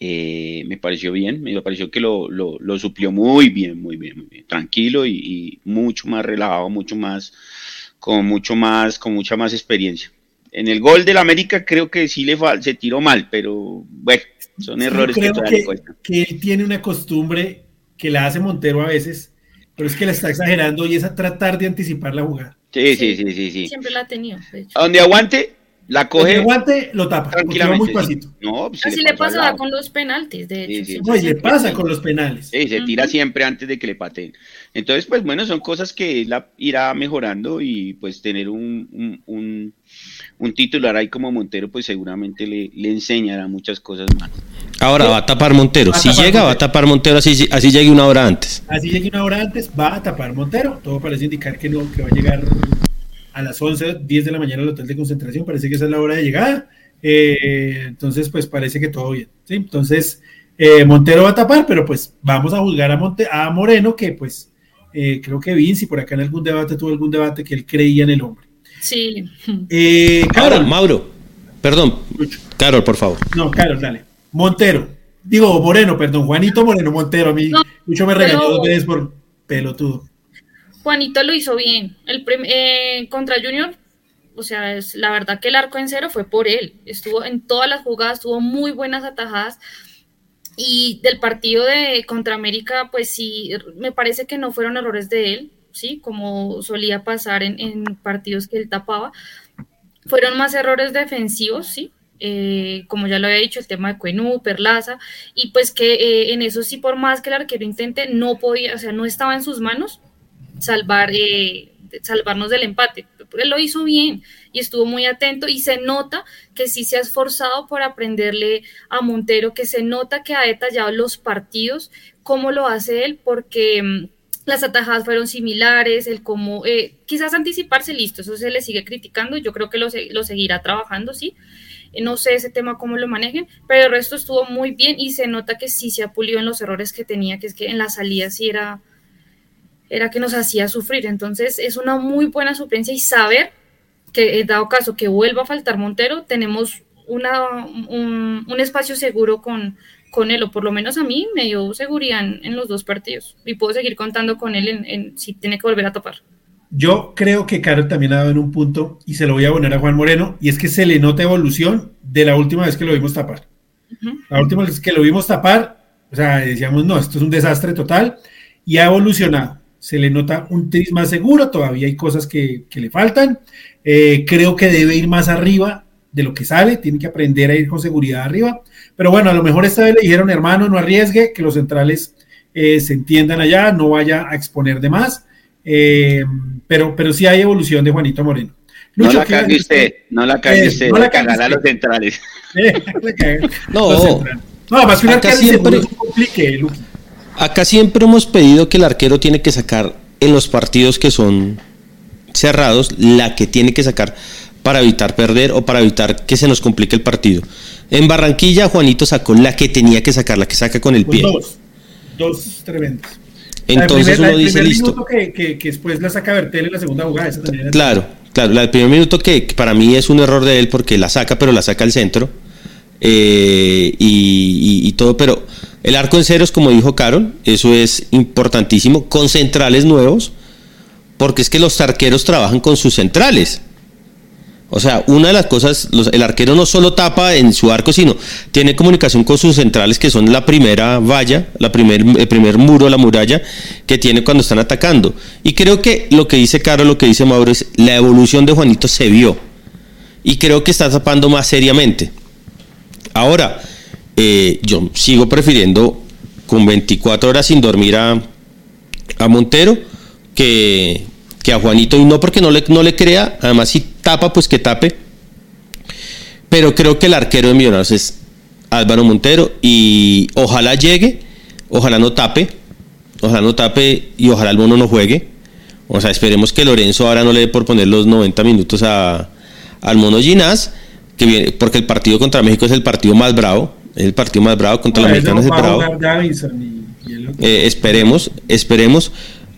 Eh, me pareció bien, me pareció que lo, lo, suplió muy bien, muy bien, muy bien. tranquilo y, mucho más relajado, mucho más con mucho más, con mucha más experiencia. En el gol del América creo que sí le se tiró mal, pero bueno, son errores que, todavía que él tiene una costumbre que la hace Montero a veces, pero es que la está exagerando y es a tratar de anticipar la jugada. Sí, sí, sí, sí, sí. Siempre la ha tenido. donde aguante, la coge. aguante, lo tapa. Tranquilamente. Muy pasito. No, pues Así le, pasa con los penaltis, de hecho. no, y le pasa con los penales. Sí, se tira siempre antes de que le pateen. Entonces, pues bueno, son cosas que la irá mejorando y pues tener un, un, un, titular ahí como Montero, pues seguramente le, le enseñará muchas cosas más. Ahora va a tapar Montero. si llega, va a tapar Montero así, así llegue una hora antes. Así llegue una hora antes, va a tapar Montero. Todo parece indicar que no, que va a llegar a las 11, 10 de la mañana al hotel de concentración. Parece que esa es la hora de llegada. Eh, entonces, pues parece que todo bien. ¿sí? Entonces, eh, Montero va a tapar, pero pues vamos a juzgar a, Monte, a Moreno, que pues eh, creo que Vinci por acá en algún debate tuvo algún debate que él creía en el hombre. Sí. Carol, Mauro, perdón. Carol, por favor. No, Carol, dale. Montero. Digo, Moreno, perdón, Juanito Moreno Montero. A mí mucho me regañó dos veces por pelotudo. Juanito lo hizo bien. El eh, contra Junior, o sea, la verdad que el arco en cero fue por él. Estuvo en todas las jugadas, tuvo muy buenas atajadas. Y del partido de contra América, pues sí, me parece que no fueron errores de él, ¿sí? Como solía pasar en, en partidos que él tapaba. Fueron más errores defensivos, ¿sí? Eh, como ya lo había dicho, el tema de Cuenú, Perlaza, y pues que eh, en eso sí, por más que el arquero intente, no podía, o sea, no estaba en sus manos salvar, eh, salvarnos del empate. Él lo hizo bien y estuvo muy atento y se nota que sí se ha esforzado por aprenderle a Montero, que se nota que ha detallado los partidos, cómo lo hace él, porque mm, las atajadas fueron similares, el cómo, quizás anticiparse, listo, eso se le sigue criticando, yo creo que lo, lo seguirá trabajando, sí, no sé ese tema cómo lo manejen, pero el resto estuvo muy bien y se nota que sí se ha pulido en los errores que tenía, que es que en la salida sí era, era que nos hacía sufrir. Entonces es una muy buena suplencia y saber que, eh, dado caso que vuelva a faltar Montero, tenemos una, un, espacio seguro con, con él, o por lo menos a mí me dio seguridad en, los dos partidos y puedo seguir contando con él en, si tiene que volver a topar. Yo creo que Carol también ha dado en un punto, y se lo voy a poner a Juan Moreno, y es que se le nota evolución de la última vez que lo vimos tapar. La última vez que lo vimos tapar, o sea, decíamos, no, esto es un desastre total, y ha evolucionado. Se le nota un tris más seguro, todavía hay cosas que, le faltan. Eh, creo que debe ir más arriba de lo que sale, tiene que aprender a ir con seguridad arriba. Pero bueno, a lo mejor esta vez le dijeron, hermano, no arriesgue, que los centrales eh, se entiendan allá, no vaya a exponer de más. Eh, pero, pero sí hay evolución de Juanito Moreno. no la cague usted, no la cague eh, usted, no la cagará a los centrales. no, no, más que acá siempre, complique, Acá siempre hemos pedido que el arquero tiene que sacar en los partidos que son cerrados la que tiene que sacar para evitar perder o para evitar que se nos complique el partido. En Barranquilla Juanito sacó la que tenía que sacar, la que saca con el pie. dos, dos tremendas. Entonces uno dice listo. Que, que, que, después la saca Bertel en la segunda jugada. claro, claro. El primer minuto que, para mí es un error de él porque la saca, pero la saca al centro. Eh, y, todo, pero el arco en ceros, como dijo Carol, eso es importantísimo, con centrales nuevos, porque es que los arqueros trabajan con sus centrales. O sea, una de las cosas, el arquero no solo tapa en su arco, sino tiene comunicación con sus centrales, que son la primera valla, la primer, el primer muro, la muralla que tiene cuando están atacando. Y creo que lo que dice Caro, lo que dice Mauro, es la evolución de Juanito se vio. Y creo que está tapando más seriamente. Ahora, eh, yo sigo prefiriendo con 24 horas sin dormir a, a Montero que, que a Juanito, y no porque no le, no le crea, además si tapa, pues que tape. Pero creo que el arquero de Millonarios es Álvaro Montero y ojalá llegue, ojalá no tape, ojalá no tape y ojalá el mono no juegue. O sea, esperemos que Lorenzo ahora no le dé por poner los 90 minutos a, al mono Ginás, que viene, porque el partido contra México es el partido más bravo, es el partido más bravo contra los mexicanos es el bravo. Eh, esperemos, esperemos.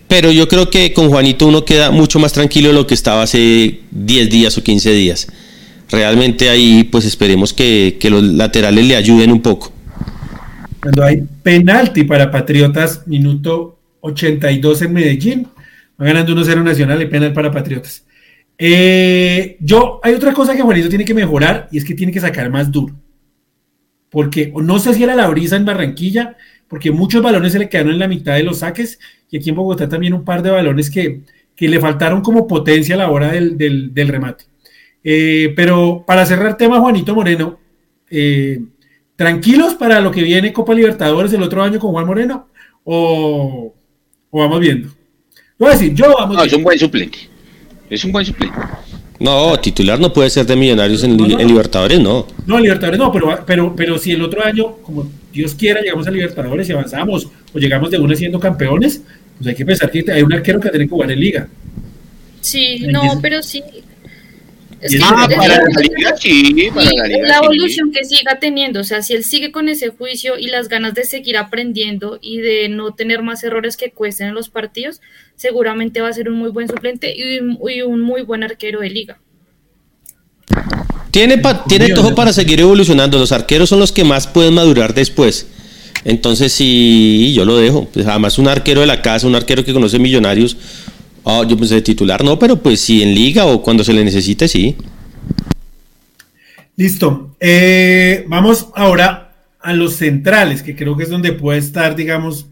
Pero yo creo que con Juanito uno queda mucho más tranquilo de lo que estaba hace 10 días o 15 días. Realmente ahí pues esperemos que, los laterales le ayuden un poco. Cuando hay penalti para Patriotas, minuto 82 en Medellín, va ganando 1-0 Nacional y penal para Patriotas. Eh, yo, hay otra cosa que Juanito tiene que mejorar y es que tiene que sacar más duro. Porque no sé si era la brisa en Barranquilla, porque muchos balones se le quedaron en la mitad de los saques y aquí en Bogotá también un par de balones que, que le faltaron como potencia a la hora del, del, remate. Eh, pero para cerrar tema, Juanito Moreno, eh, ¿tranquilos para lo que viene Copa Libertadores el otro año con Juan Moreno? ¿O, o vamos viendo? Voy a decir, yo vamos no, es un buen suplente. Es un buen suplente. No, titular no puede ser de Millonarios en, Libertadores, no. No, Libertadores no, pero, pero, pero si el otro año, como Dios quiera, llegamos a Libertadores y avanzamos, o llegamos de una siendo campeones, pues hay que pensar que hay un arquero que tiene que jugar en Liga. Sí, no, pero sí, Ah, para la liga sí, para la liga La evolución que siga teniendo, o sea, si él sigue con ese juicio y las ganas de seguir aprendiendo y de no tener más errores que cuesten en los partidos, seguramente va a ser un muy buen suplente y, un muy buen arquero de liga. Tiene, tiene todo para seguir evolucionando. Los arqueros son los que más pueden madurar después. Entonces, sí, yo lo dejo. Pues además, un arquero de la casa, un arquero que conoce millonarios, Oh, yo pensé de titular, no, pero pues sí en liga o cuando se le necesite, sí. Listo. Eh, vamos ahora a los centrales, que creo que es donde puede estar, digamos,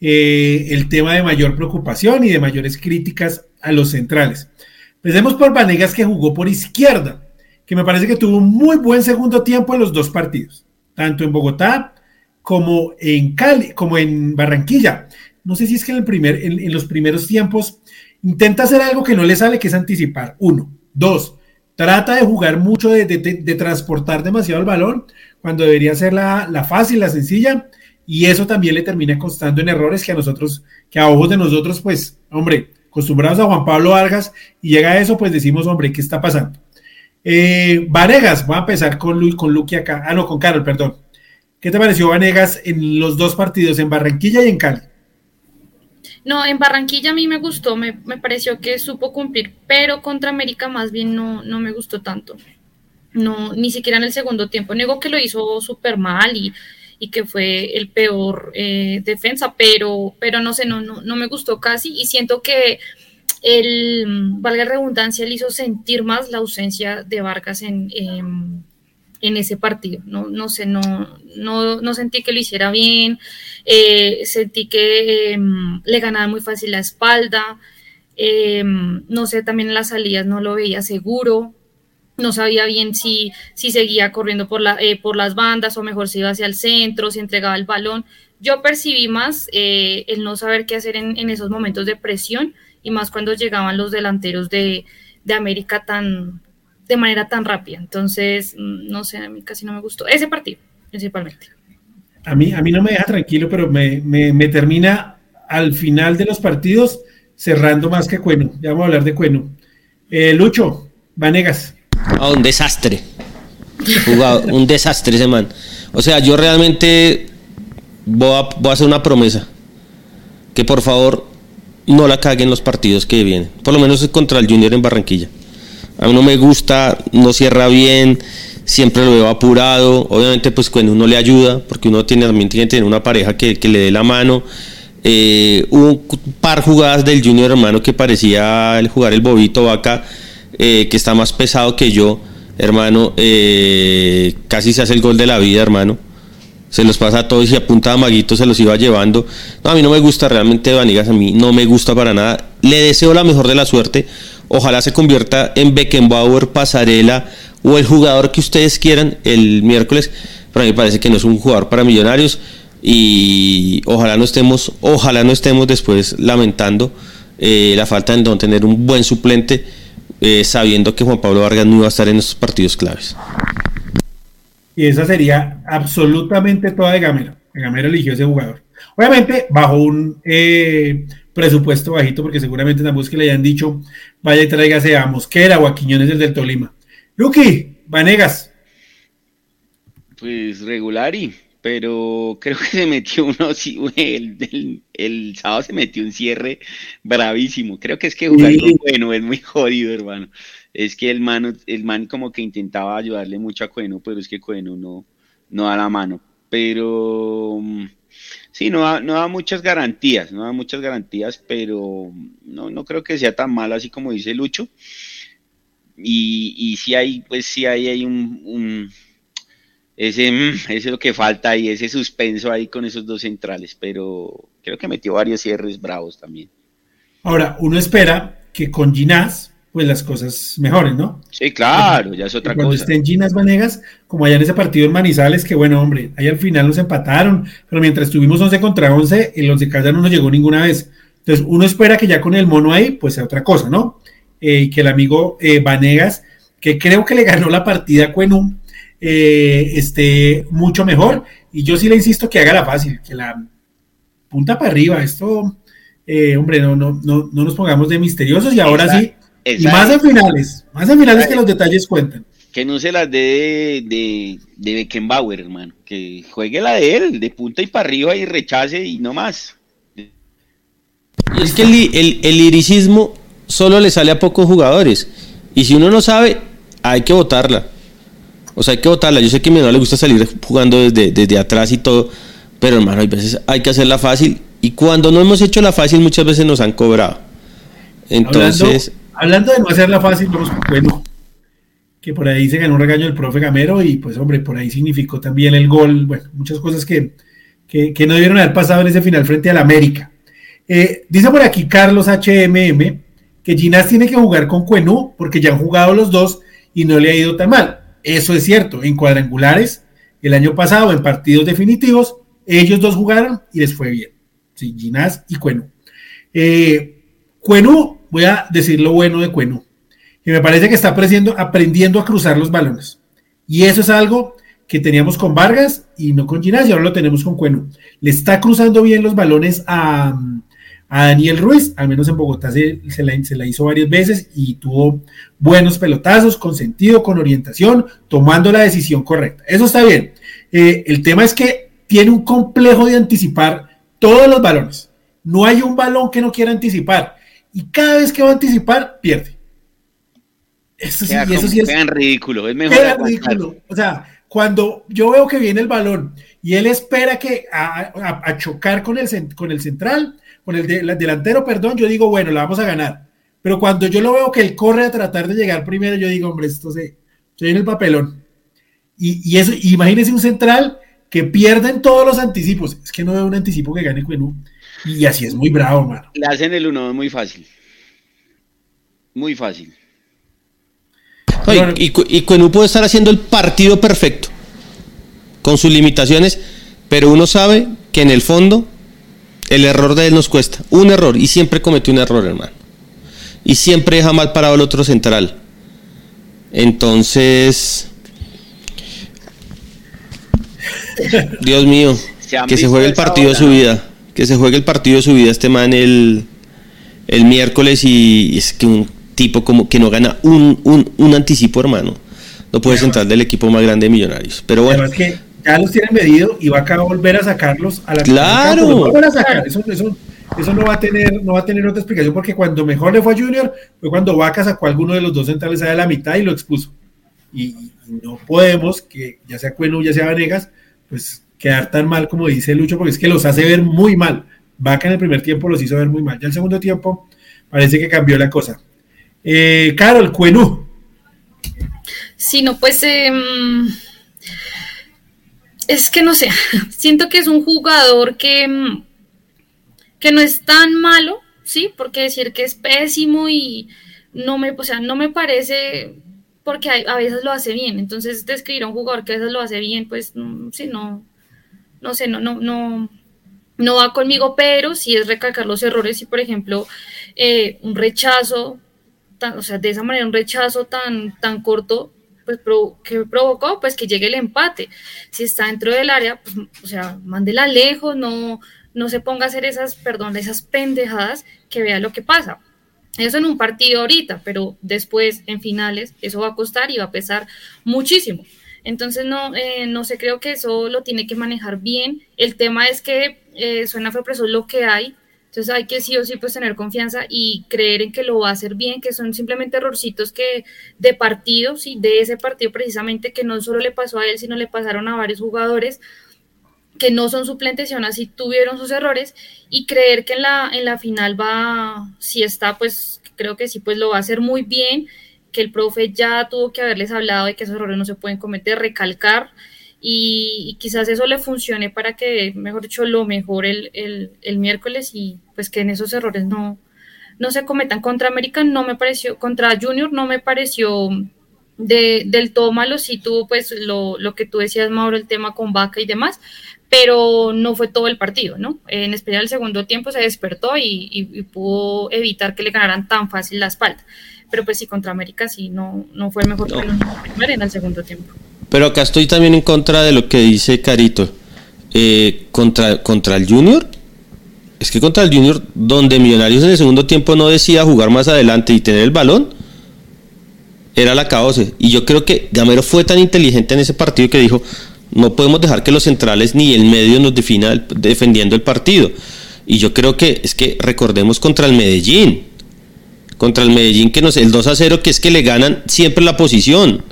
eh, el tema de mayor preocupación y de mayores críticas a los centrales. Empecemos por Vanegas, que jugó por izquierda, que me parece que tuvo un muy buen segundo tiempo en los dos partidos, tanto en Bogotá como en Cali, como en Barranquilla. No sé si es que en, el primer, en los primeros tiempos Intenta hacer algo que no le sale, que es anticipar. Uno. Dos. Trata de jugar mucho, de, transportar demasiado el balón, cuando debería ser la, fácil, la sencilla. Y eso también le termina costando en errores que a nosotros, que a ojos de nosotros, pues, hombre, acostumbrados a Juan Pablo Vargas, y llega a eso, pues decimos, hombre, ¿qué está pasando? Eh, Vanegas, voy a empezar con, Luis, con Luqui acá. Ah, no, con Carol, perdón. ¿Qué te pareció Vanegas en los dos partidos, en Barranquilla y en Cali? No, en Barranquilla a mí me gustó, me, pareció que supo cumplir, pero contra América más bien no, no me gustó tanto. No, ni siquiera en el segundo tiempo. Nego que lo hizo súper mal y, que fue el peor eh, defensa, pero, pero no sé, no, no, no me gustó casi y siento que el, valga redundancia, le hizo sentir más la ausencia de Vargas en, en ese partido. No, no sé, no, no, no sentí que lo hiciera bien. Eh, sentí que em, le ganaba muy fácil la espalda, em, no sé, también en las salidas no lo veía seguro, no sabía bien si, si seguía corriendo por, la, eh, por las bandas o mejor si iba hacia el centro, si entregaba el balón. Yo percibí más eh, el no saber qué hacer en, en, esos momentos de presión y más cuando llegaban los delanteros de, de América tan de manera tan rápida. Entonces, mm, no sé, a mí casi no me gustó ese partido, principalmente a mí, a mí no me deja tranquilo, pero me, termina al final de los partidos cerrando más que Cueno. Ya vamos a hablar de Cueno. Eh, Lucho, Vanegas. Ah, un desastre. un desastre ese man. O sea, yo realmente voy a, voy a hacer una promesa. Que por favor no la caguen los partidos que vienen. Por lo menos contra el Junior en Barranquilla. A mí no me gusta, no cierra bien siempre lo veo apurado, obviamente pues cuando uno le ayuda, porque uno tiene, también tiene que tener una pareja que, le dé la mano. Eh, hubo un par jugadas del Junior hermano que parecía el jugar el bobito vaca, eh, que está más pesado que yo, hermano, eh, casi se hace el gol de la vida, hermano. Se los pasa a todos y apunta a Maguito, se los iba llevando. No, a mí no me gusta realmente Vanigas, a mí no me gusta para nada. Le deseo la mejor de la suerte. Ojalá se convierta en Beckenbauer, Pasarela o el jugador que ustedes quieran el miércoles. Pero a mí parece que no es un jugador para millonarios y ojalá no estemos, ojalá no estemos después lamentando eh, la falta de no tener un buen suplente, eh, sabiendo que Juan Pablo Vargas no iba a estar en estos partidos claves. Y esa sería absolutamente toda de Gamero. Gamero eligió ese jugador. Obviamente, bajo un eh, presupuesto bajito, porque seguramente es que le hayan dicho, vaya y tráigase a Mosquera o a Quiñones del, del Tolima. Luqui, Vanegas. Pues regulari, pero creo que se metió uno, el, el, sábado se metió un cierre bravísimo. Creo que es que jugar Cueno es muy jodido, hermano. Es que el man, el man como que intentaba ayudarle mucho a Cueno, pero es que Cueno no, no da la mano. Pero mm, sí, no da, no da muchas garantías, no da muchas garantías, pero no, no creo que sea tan malo así como dice Lucho. y, y sí hay, pues sí hay, hay un, ese, mm, ese es lo que falta y ese suspenso ahí con esos dos centrales, pero creo que metió varios cierres bravos también. Ahora, uno espera que con Ginás, pues las cosas mejoren, ¿no? Sí, claro, ya es otra Cuando cosa. estén Ginás Vanegas, como allá en ese partido en Manizales, que bueno, hombre, ahí al final nos empataron, pero mientras tuvimos 11 contra 11, el 11 Caldas no nos llegó ninguna vez. Entonces, uno espera que ya con el mono ahí, pues sea otra cosa, ¿no? Eh, y que el amigo eh, Vanegas, que creo que le ganó la partida a Cuenum, eh, esté mucho mejor. Y yo sí le insisto que haga la fácil, que la punta para arriba. Esto, eh, hombre, no, no, no, no nos pongamos de misteriosos y ahora sí. Y más en finales, más en finales que los detalles cuentan. Que no se las dé de, de, de Beckenbauer, hermano. Que juegue la de él, de punta y para arriba y rechace y no más. Y es que el, el, el liricismo solo le sale a pocos jugadores. Y si uno no sabe, hay que votarla. O sea, hay que votarla. Yo sé que a mi no le gusta salir jugando desde, desde atrás y todo. Pero hermano, hay veces hay que hacerla fácil. Y cuando no hemos hecho la fácil, muchas veces nos han cobrado. Entonces, hablando, de no hacerla fácil, vamos con Cueno, que por ahí se ganó un regaño del profe Gamero y pues hombre, por ahí significó también el gol, bueno, muchas cosas que, que, que no debieron haber pasado en ese final frente al América. Eh, dice por aquí Carlos HMM que Ginás tiene que jugar con Cuenú porque ya han jugado los dos y no le ha ido tan mal. Eso es cierto, en cuadrangulares, el año pasado, en partidos definitivos, ellos dos jugaron y les fue bien. Sí, Ginás y Cuenú. Eh, Cuenú, voy a decir lo bueno de Cuenú, que me parece que está aprendiendo, a cruzar los balones. Y eso es algo que teníamos con Vargas y no con Ginás, y ahora lo tenemos con Cuenú. Le está cruzando bien los balones a, Daniel Ruiz, al menos en Bogotá se, se, la, hizo varias veces y tuvo buenos pelotazos, con sentido, con orientación, tomando la decisión correcta. Eso está bien. Eh, el tema es que tiene un complejo de anticipar todos los balones. No hay un balón que no quiera anticipar. Y cada vez que va a anticipar, pierde. Eso sí, eso sí es. Queda en ridículo. Es mejor. Queda ridículo. O sea, cuando yo veo que viene el balón y él espera que a, a, a chocar con el, con el central, con el, de, el, delantero, perdón, yo digo, bueno, la vamos a ganar. Pero cuando yo lo veo que él corre a tratar de llegar primero, yo digo, hombre, esto se. Estoy en el papelón. Y, y eso, imagínense un central que pierden todos los anticipos. Es que no veo un anticipo que gane Cuenú. Y así es muy bravo, mano. Le hacen el 1 muy fácil. Muy fácil. No, y, y, y Cuenú puede estar haciendo el partido perfecto. Con sus limitaciones. Pero uno sabe que en el fondo el error de él nos cuesta. Un error. Y siempre comete un error, hermano. Y siempre deja mal parado el otro central. Entonces. Dios mío. Se que se juegue el partido de su vida. Que se juegue el partido de su vida este man el, el miércoles y, y es que un tipo como que no gana un, un, un anticipo, hermano. No puede central del equipo más grande de Millonarios. Pero bueno. Además que ya los tienen medido y va a volver a sacarlos a la Claro. A sacar. Eso, eso, eso no va a tener no va a tener otra explicación porque cuando mejor le fue a Junior fue cuando Vaca sacó a alguno de los dos centrales a la mitad y lo expuso. Y, y no podemos que ya sea Cueno ya sea Vanegas, pues quedar tan mal como dice Lucho porque es que los hace ver muy mal. Vaca en el primer tiempo los hizo ver muy mal. Ya el segundo tiempo parece que cambió la cosa. Eh, Carol, Cuenú. Sí, no, pues eh, es que no sé, siento que es un jugador que, que no es tan malo, ¿sí? Porque decir que es pésimo y no me, o sea, no me parece porque a, veces lo hace bien. Entonces, describir a un jugador que a veces lo hace bien, pues sí, no, no sé, no, no, no, no va conmigo, pero sí es recalcar los errores y, por ejemplo, eh, un rechazo, o sea, de esa manera un rechazo tan, tan corto, pues que provocó pues que llegue el empate. Si está dentro del área, pues, o sea, mándela lejos, no, no se ponga a hacer esas, perdón, esas pendejadas, que vea lo que pasa. Eso en un partido ahorita, pero después en finales eso va a costar y va a pesar muchísimo. Entonces no, eh, no sé, creo que eso lo tiene que manejar bien. El tema es que eh, suena fue eso es lo que hay. Entonces hay que sí o sí pues tener confianza y creer en que lo va a hacer bien, que son simplemente errorcitos que de partido, sí, de ese partido precisamente que no solo le pasó a él, sino le pasaron a varios jugadores que no son suplentes y aún así tuvieron sus errores y creer que en la, en la final va, si está, pues creo que sí, pues lo va a hacer muy bien que el profe ya tuvo que haberles hablado de que esos errores no se pueden cometer, recalcar y, quizás eso le funcione para que, mejor dicho, lo mejore el, el, miércoles y pues que en esos errores no, no se cometan. Contra América no me pareció, contra Junior no me pareció de, del todo malo, sí tuvo pues lo, lo que tú decías, Mauro, el tema con Vaca y demás, pero no fue todo el partido, ¿no? En especial el segundo tiempo se despertó y, pudo evitar que le ganaran tan fácil la espalda. Pero pues sí, contra América sí, no, no fue el mejor no. en el segundo tiempo. Pero acá estoy también en contra de lo que dice Carito. Eh, contra, contra el Junior, es que contra el Junior, donde Millonarios en el segundo tiempo no decía jugar más adelante y tener el balón, era la caose. Y yo creo que Gamero fue tan inteligente en ese partido que dijo, no podemos dejar que los centrales ni el medio nos defina defendiendo el partido. Y yo creo que es que recordemos contra el Medellín, contra el Medellín que nos el 2 a 0 que es que le ganan siempre la posición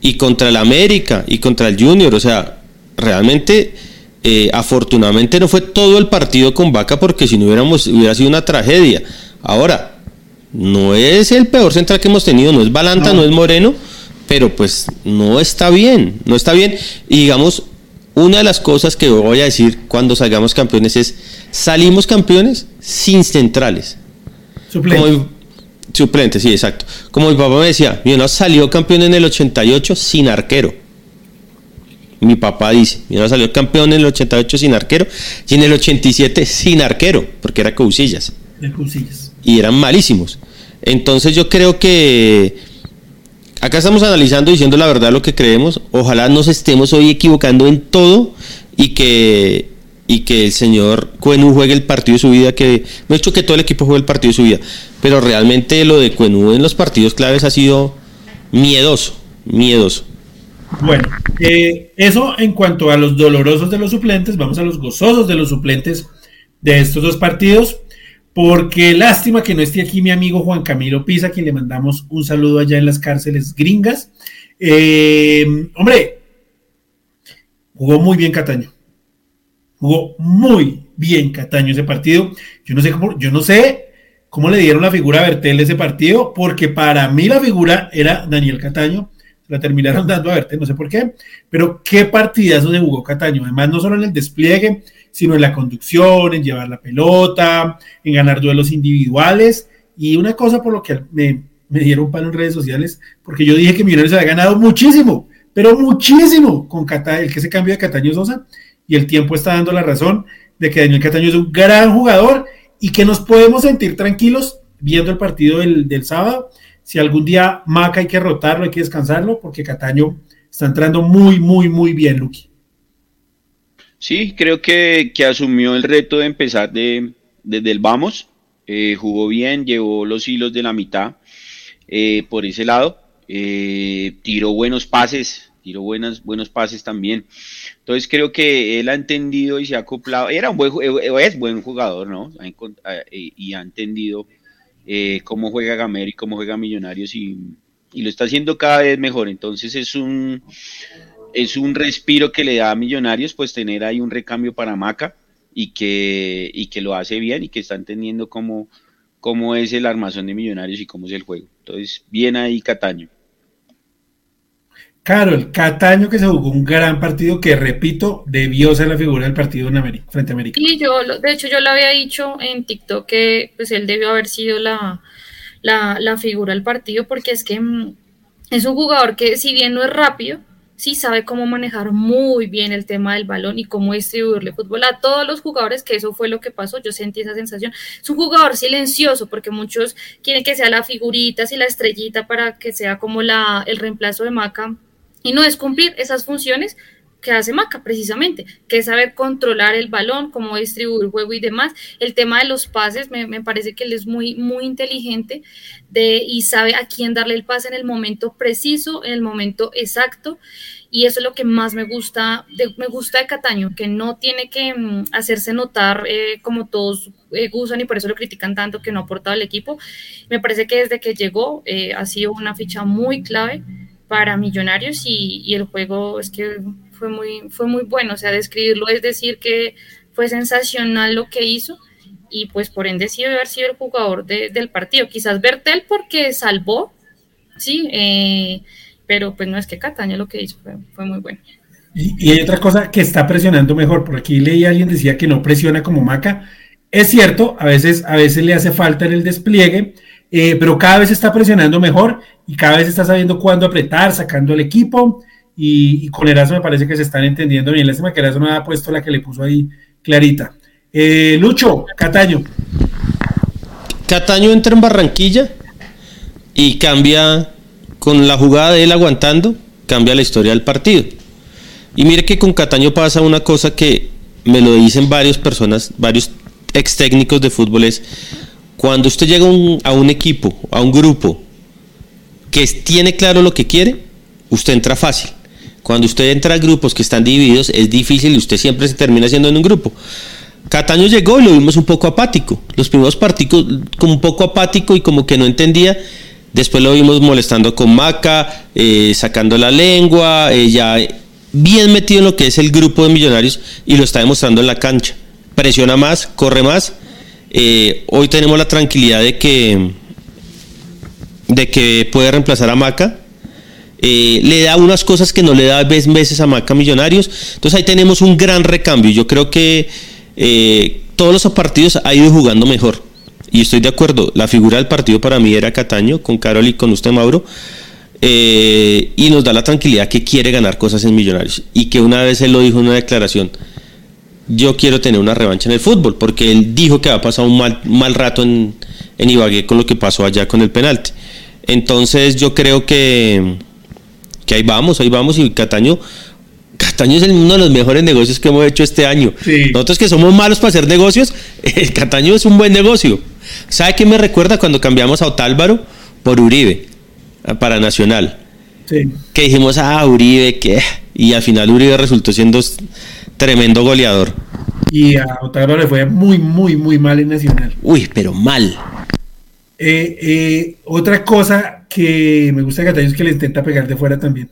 y contra el América y contra el Junior. O sea, realmente, eh, afortunadamente no fue todo el partido con Vaca porque si no hubiéramos, hubiera sido una tragedia. Ahora, no es el peor central que hemos tenido, no es Balanta, no, es Moreno, pero pues no está bien, no está bien. Y digamos, una de las cosas que voy a decir cuando salgamos campeones es, salimos campeones sin centrales. Suplente, sí, exacto. Como mi papá me decía, mi no salió campeón en el 88 sin arquero. Mi papá dice, mi no salió campeón en el 88 sin arquero y en el 87 sin arquero, porque era Cousillas. Y eran malísimos. Entonces yo creo que acá estamos analizando, diciendo la verdad lo que creemos. Ojalá nos estemos hoy equivocando en todo y que y que el señor Cuenú juegue el partido de su vida, que no he hecho que todo el equipo juegue el partido de su vida, pero realmente lo de Cuenú en los partidos claves ha sido miedoso, miedoso. Bueno, eh, eso en cuanto a los dolorosos de los suplentes, vamos a los gozosos de los suplentes de estos dos partidos, porque lástima que no esté aquí mi amigo Juan Camilo Pisa, quien le mandamos un saludo allá en las cárceles gringas. Eh, hombre, jugó muy bien Cataño Jugó muy bien Cataño ese partido. Yo no sé cómo, yo no sé cómo le dieron la figura a Bertel ese partido, porque para mí la figura era Daniel Cataño. La terminaron dando a Bertel, no sé por qué, pero qué partidazo de jugó Cataño. Además, no solo en el despliegue, sino en la conducción, en llevar la pelota, en ganar duelos individuales. Y una cosa por lo que me, me dieron palo en redes sociales, porque yo dije que Millonarios había ganado muchísimo, pero muchísimo con Cataño, el que se cambió de Cataño Sosa y el tiempo está dando la razón de que Daniel Cataño es un gran jugador y que nos podemos sentir tranquilos viendo el partido del, sábado. Si algún día Maca hay que rotarlo, hay que descansarlo, porque Cataño está entrando muy, muy, muy bien, Luqui. Sí, creo que, asumió el reto de empezar de, desde el vamos. Eh, jugó bien, llevó los hilos de la mitad eh, por ese lado. Eh, tiró buenos pases, tiró buenas, buenos pases también. Entonces creo que él ha entendido y se ha acoplado. Era un buen, eh, es buen jugador, ¿no? Eh, y ha entendido eh, cómo juega Gamer y cómo juega Millonarios y, lo está haciendo cada vez mejor. Entonces es un es un respiro que le da a Millonarios, pues tener ahí un recambio para Maca y que, y que lo hace bien y que está entendiendo cómo, cómo es el armazón de Millonarios y cómo es el juego. Entonces, bien ahí Cataño. Claro, el Cataño que se jugó un gran partido que, repito, debió ser la figura del partido en América, frente a América. Y yo, de hecho, yo lo había dicho en TikTok que pues él debió haber sido la, la, figura del partido porque es que mm, es un jugador que si bien no es rápido, sí sabe cómo manejar muy bien el tema del balón y cómo distribuirle fútbol a todos los jugadores, que eso fue lo que pasó, yo sentí esa sensación. Es un jugador silencioso porque muchos quieren que sea la figurita, y la estrellita para que sea como la, el reemplazo de Maca y no es cumplir esas funciones que hace Maca precisamente, que es saber controlar el balón, cómo distribuir el juego y demás. El tema de los pases, me, parece que él es muy, muy inteligente de, y sabe a quién darle el pase en el momento preciso, en el momento exacto. Y eso es lo que más me gusta de, me gusta de Cataño, que no tiene que mm, hacerse notar eh, como todos eh, gustan y por eso lo critican tanto que no ha aportado al equipo. Me parece que desde que llegó eh, ha sido una ficha muy clave para Millonarios y, el juego es que fue muy, fue muy bueno, o sea, describirlo es decir que fue sensacional lo que hizo y pues por ende sí debe haber sido el jugador del partido, quizás Bertel porque salvó, sí, eh, pero pues no es que Cataño lo que hizo fue, muy bueno. Y, hay otra cosa que está presionando mejor. Por aquí leí alguien decía que no presiona como Maca. Es cierto, a veces, a veces le hace falta en el despliegue, eh, pero cada vez está presionando mejor y cada vez está sabiendo cuándo apretar, sacando el equipo. Y, con Eraso me parece que se están entendiendo bien. Lástima que Eraso no ha puesto la que le puso ahí clarita. Eh, Lucho, Cataño. Cataño entra en Barranquilla y cambia con la jugada de él aguantando, cambia la historia del partido. Y mire que con Cataño pasa una cosa que me lo dicen varias personas, varios ex técnicos de fútbol, es cuando usted llega a un equipo, a un grupo que tiene claro lo que quiere, usted entra fácil. Cuando usted entra a grupos que están divididos, es difícil y usted siempre se termina siendo en un grupo. Cataño llegó y lo vimos un poco apático. Los primeros partidos como un poco apático y como que no entendía. Después lo vimos molestando con Maca, eh, sacando la lengua, eh, ya bien metido en lo que es el grupo de millonarios y lo está demostrando en la cancha. Presiona más, corre más. Eh, hoy tenemos la tranquilidad de que, de que puede reemplazar a Maca eh, le da unas cosas que no le da veces a Maca Millonarios. Entonces ahí tenemos un gran recambio. Yo creo que eh, todos los partidos ha ido jugando mejor. Y estoy de acuerdo, la figura del partido para mí era Cataño, con Carol y con usted, Mauro. Eh, y nos da la tranquilidad que quiere ganar cosas en Millonarios. Y que una vez él lo dijo en una declaración, yo quiero tener una revancha en el fútbol, porque él dijo que ha pasado un mal, mal rato en, en Ibagué con lo que pasó allá con el penalti. Entonces yo creo que que ahí vamos, ahí vamos y Cataño Cataño es uno de los mejores negocios que hemos hecho este año. Nosotros que somos malos para hacer negocios, el Cataño es un buen negocio. ¿Sabe qué me recuerda cuando cambiamos a Otálvaro por Uribe para Nacional? Que dijimos, ah, Uribe, ¿qué? Y al final Uribe resultó siendo tremendo goleador. Y a Otálvaro le fue muy, muy, muy mal en Nacional. Uy, pero mal. Eh, eh, otra cosa que me gusta de Cataño es que le intenta pegar de fuera también.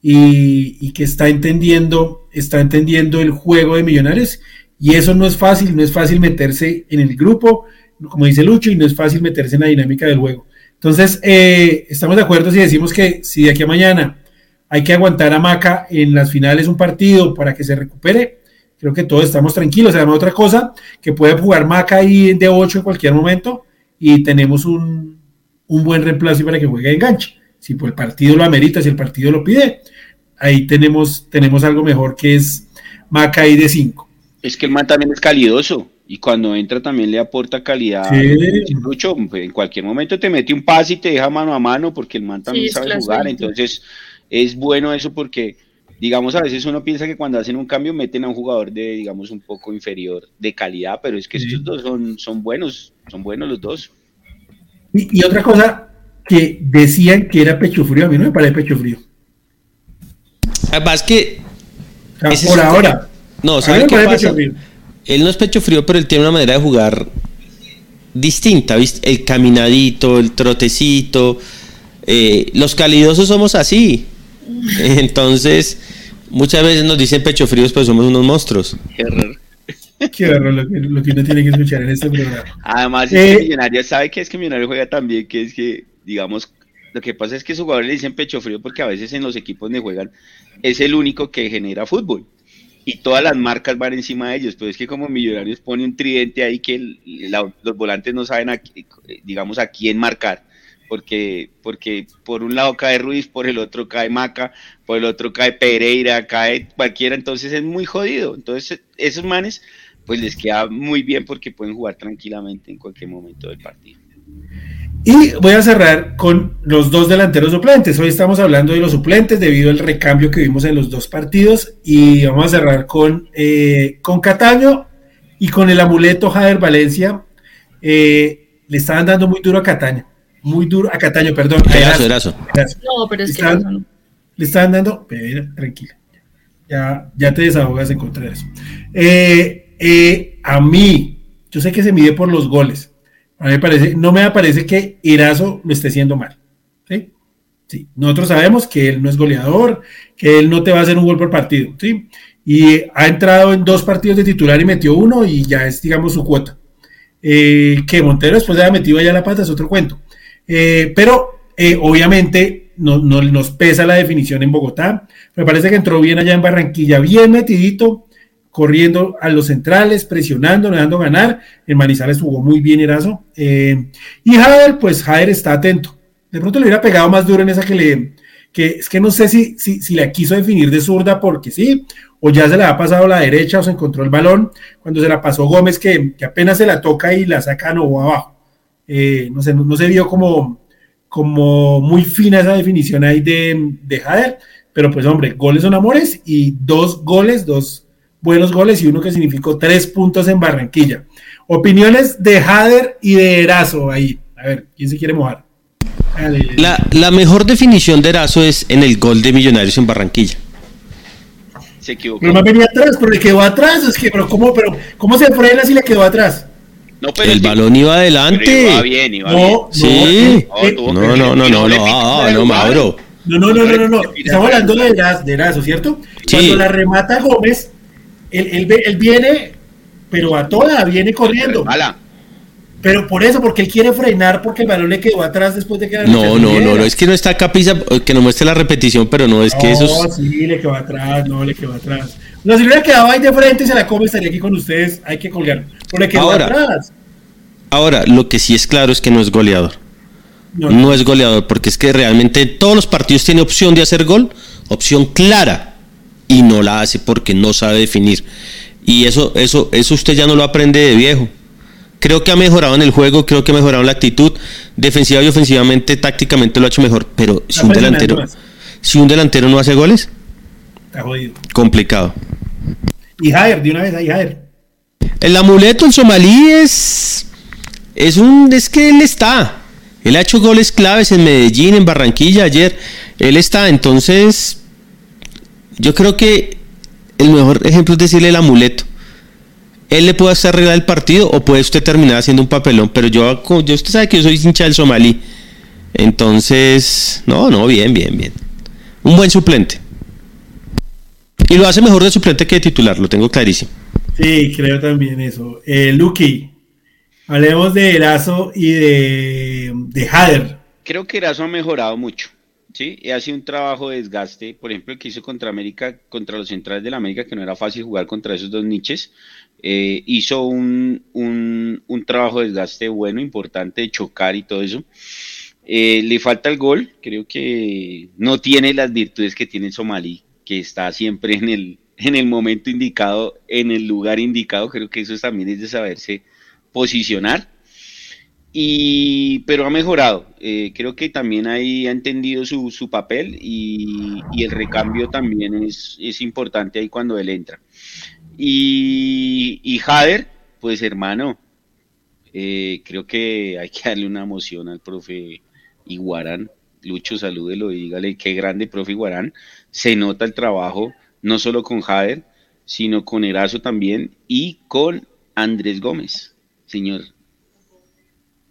Y, que está entendiendo, está entendiendo el juego de Millonarios. Y eso no es fácil, no es fácil meterse en el grupo, como dice Lucho, y no es fácil meterse en la dinámica del juego. Entonces, eh, estamos de acuerdo si decimos que si de aquí a mañana hay que aguantar a Maca en las finales un partido para que se recupere, creo que todos estamos tranquilos. Además, otra cosa, que puede jugar Maca ahí de 8 en cualquier momento y tenemos un, buen reemplazo para que juegue de enganche. Si el partido lo amerita, si el partido lo pide, ahí tenemos, tenemos algo mejor que es Macay de 5. Es que el man también es calidoso y cuando entra también le aporta calidad. Mucho, en cualquier momento te mete un pase y te deja mano a mano porque el man también sabe jugar. Entonces es bueno eso porque digamos, a veces uno piensa que cuando hacen un cambio meten a un jugador de, digamos, un poco inferior de calidad, pero es que estos dos son, son buenos, son buenos los dos. Y, otra cosa que decían que era pecho frío, a mí no me parece pecho frío. Además que... por ahora. No, ¿sabe qué pasa? Él no es pecho frío, pero él tiene una manera de jugar distinta, ¿viste? El caminadito, el trotecito. Eh, los calidosos somos así. Entonces, muchas veces nos dicen pecho fríos, pero somos unos monstruos. Qué horror lo que, lo que uno tiene que escuchar en este programa. Además, es que eh, Millonario sabe que es que Millonario juega también, que es que, digamos, lo que pasa es que su jugadores le dicen pecho frío porque a veces en los equipos donde juegan es el único que genera fútbol. Y todas las marcas van encima de ellos, pero es que como Millonarios pone un tridente ahí que los volantes no saben, a, digamos, a quién marcar porque, porque por un lado cae Ruiz, por el otro cae Maca, por el otro cae Pereira, cae cualquiera, entonces es muy jodido. Entonces esos manes pues les queda muy bien porque pueden jugar tranquilamente en cualquier momento del partido. Y voy a cerrar con los dos delanteros suplentes. Hoy estamos hablando de los suplentes debido al recambio que vimos en los dos partidos y vamos a cerrar con, eh, con Cataño y con el amuleto Jader Valencia. Eh, le estaban dando muy duro a Cataño muy duro a Cataño, perdón. Erazo, Erazo. No, pero es que no. Le estaban dando, pero tranquila. Ya, ya te desahogas en contra de eso. Eh, eh, a mí, yo sé que se mide por los goles. A mí me parece, no me parece que Erazo lo esté haciendo mal. ¿sí? Sí, nosotros sabemos que él no es goleador, que él no te va a hacer un gol por partido. ¿sí? Y ha entrado en dos partidos de titular y metió uno y ya es, digamos, su cuota. Eh, que Montero después de haber metido allá la pata es otro cuento. Eh, pero eh, obviamente no, no, nos pesa la definición en Bogotá. Me parece que entró bien allá en Barranquilla, bien metidito, corriendo a los centrales, presionando, dejando ganar. En Manizales jugó muy bien Erazo. Eh, y Jader, pues Jader está atento. De pronto le hubiera pegado más duro en esa que le, que es que no sé si, si, si la quiso definir de zurda porque sí, o ya se le ha pasado a la derecha o se encontró el balón, cuando se la pasó Gómez que, que apenas se la toca y la saca no abajo. Eh, no, sé, no, se vio como, como muy fina esa definición ahí de, de Jader, pero pues hombre, goles son amores y dos goles, dos buenos goles y uno que significó tres puntos en Barranquilla. Opiniones de Jader y de Erazo ahí. A ver, ¿quién se quiere mojar? La, la mejor definición de Erazo es en el gol de Millonarios en Barranquilla se equivocó. Pero más venía atrás, pero le quedó atrás. Es que, pero ¿cómo, pero, ¿cómo se frena si le quedó atrás? No, pero el balón iba adelante. Iba bien, iba no, bien. Sí. No, no, no, no, no, no, ah, no, Mauro. No, no, no, no, no, Estamos hablando de Erazo, ¿cierto? Cuando la remata Gómez, él, él, él viene, pero a toda, viene corriendo. Mala. Pero por eso, porque él quiere frenar porque el balón le quedó atrás después de que... No, no, no, no, es que no está Capisa, eh, que no muestre la repetición, pero no, es que eso... No, sí, le quedó atrás, no, le quedó atrás. No, si le hubiera quedado ahí de frente y se la come, estaría aquí con ustedes, hay que colgar. Pero le quedó ahora, atrás. Ahora, lo que sí es claro es que no es goleador. No, no es goleador, porque es que realmente todos los partidos tiene opción de hacer gol, opción clara, y no la hace porque no sabe definir. Y eso, eso, eso usted ya no lo aprende de viejo. Creo que ha mejorado en el juego, creo que ha mejorado en la actitud. Defensiva y ofensivamente, tácticamente lo ha hecho mejor. Pero si un delantero, si un delantero no hace goles, está jodido. Complicado. Y Jair, de una vez ahí, Jair. El amuleto, el somalí es. Es un. Es que él está. Él ha hecho goles claves en Medellín, en Barranquilla ayer. Él está, entonces. Yo creo que el mejor ejemplo es decirle el amuleto él le puede hacer arreglar el partido o puede usted terminar haciendo un papelón. Pero yo, yo usted sabe que yo soy hincha del somalí. Entonces, no, no, bien, bien, bien. Un buen suplente. Y lo hace mejor de suplente que de titular, lo tengo clarísimo. Sí, creo también eso. Eh, Lucky, hablemos de Erazo y de, de Hader. Creo que Erazo ha mejorado mucho. Sí, y hace un trabajo de desgaste, por ejemplo, el que hizo contra América, contra los centrales de la América, que no era fácil jugar contra esos dos niches, eh, hizo un, un, trabajo de desgaste bueno, importante, de chocar y todo eso. Eh, le falta el gol, creo que no tiene las virtudes que tiene Somalí, que está siempre en el, en el momento indicado, en el lugar indicado, creo que eso también es de saberse posicionar. Y, pero ha mejorado, eh, creo que también ahí ha entendido su, su papel y, y, el recambio también es, es importante ahí cuando él entra. Y, y Jader, pues hermano, eh, creo que hay que darle una emoción al profe Iguarán. Lucho, salúdelo y dígale qué grande profe Iguarán. Se nota el trabajo, no solo con Jader, sino con Erazo también y con Andrés Gómez, señor.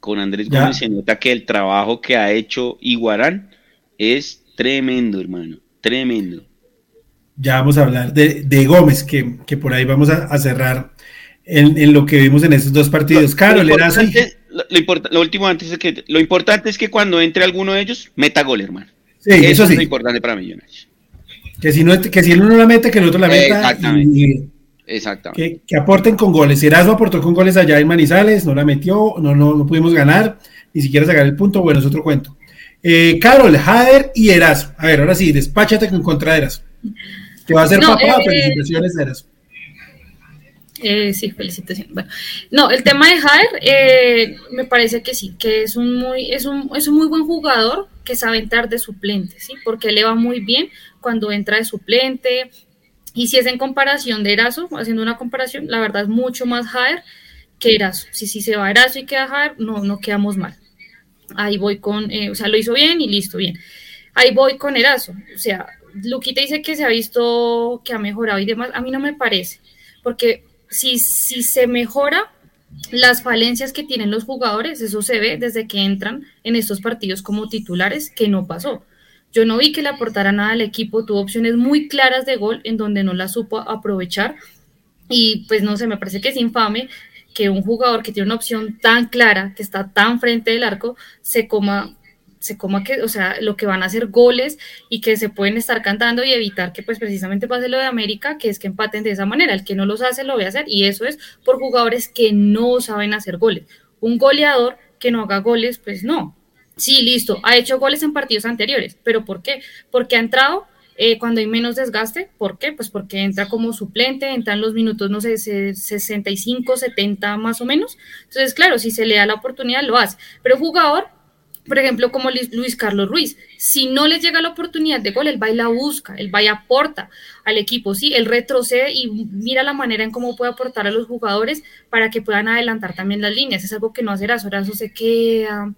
Con Andrés Gómez se nota que el trabajo que ha hecho Iguarán es tremendo, hermano, tremendo ya vamos a hablar de, Gómez, que, que, por ahí vamos a, cerrar en, lo que vimos en esos dos partidos. Claro, lo, lo, último antes es que lo importante es que cuando entre alguno de ellos meta gol, hermano. Sí, eso, sí. es lo importante para Millonarios. Que si, no, que si el uno la mete, que el otro la meta. Exactamente. Exactamente. Que, aporten con goles. Erasmo aportó con goles allá en Manizales, no la metió, no, no, no pudimos ganar, ni siquiera sacar el punto. Bueno, es otro cuento. Eh, Carol, Jader y Erasmo. A ver, ahora sí, despáchate con contra Erasmo. Que va a ser papá, eh, felicitaciones, Eras. Eh, sí, felicitaciones. Bueno, no, el tema de Jair, eh, me parece que sí, que es un muy, es un, es un muy buen jugador que sabe entrar de suplente, ¿sí? Porque le va muy bien cuando entra de suplente. Y si es en comparación de Erazo, haciendo una comparación, la verdad es mucho más Jair que Erazo. Si, si se va Erazo y queda Jair, no, no quedamos mal. Ahí voy con, eh, o sea, lo hizo bien y listo, bien. Ahí voy con Erazo. O sea, Luquita dice que se ha visto que ha mejorado y demás. A mí no me parece, porque si, si se mejora las falencias que tienen los jugadores, eso se ve desde que entran en estos partidos como titulares, que no pasó. Yo no vi que le aportara nada al equipo, tuvo opciones muy claras de gol en donde no la supo aprovechar. Y pues no sé, me parece que es infame que un jugador que tiene una opción tan clara, que está tan frente del arco, se coma se coma que, o sea, lo que van a hacer goles y que se pueden estar cantando y evitar que pues precisamente pase lo de América, que es que empaten de esa manera. El que no los hace lo voy a hacer y eso es por jugadores que no saben hacer goles. Un goleador que no haga goles, pues no. Sí, listo, ha hecho goles en partidos anteriores, pero ¿por qué? Porque ha entrado eh, cuando hay menos desgaste. ¿Por qué? Pues porque entra como suplente, entra en los minutos, no sé, 65, 70 más o menos. Entonces, claro, si se le da la oportunidad, lo hace. Pero jugador por ejemplo, como Luis Carlos Ruiz, si no le llega la oportunidad de gol, él va y la busca, él va y aporta al equipo, sí, él retrocede y mira la manera en cómo puede aportar a los jugadores para que puedan adelantar también las líneas, es algo que no hace Erazo, se queda,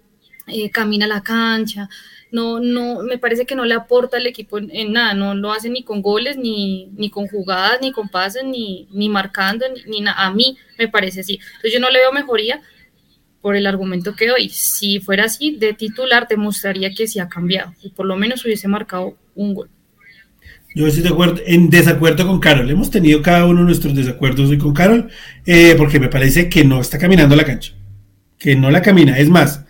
eh, camina la cancha, no, no, me parece que no le aporta al equipo en, nada, no lo hace ni con goles, ni, ni con jugadas, ni con pases, ni, ni marcando, ni, nada, a mí me parece así, entonces yo no le veo mejoría, por el argumento que doy. Si fuera así, de titular demostraría que sí ha cambiado y por lo menos hubiese marcado un gol. Yo estoy de acuerdo, en desacuerdo con Carol. Hemos tenido cada uno nuestros desacuerdos hoy con Carol, eh, porque me parece que no está caminando la cancha, que no la camina. Es más,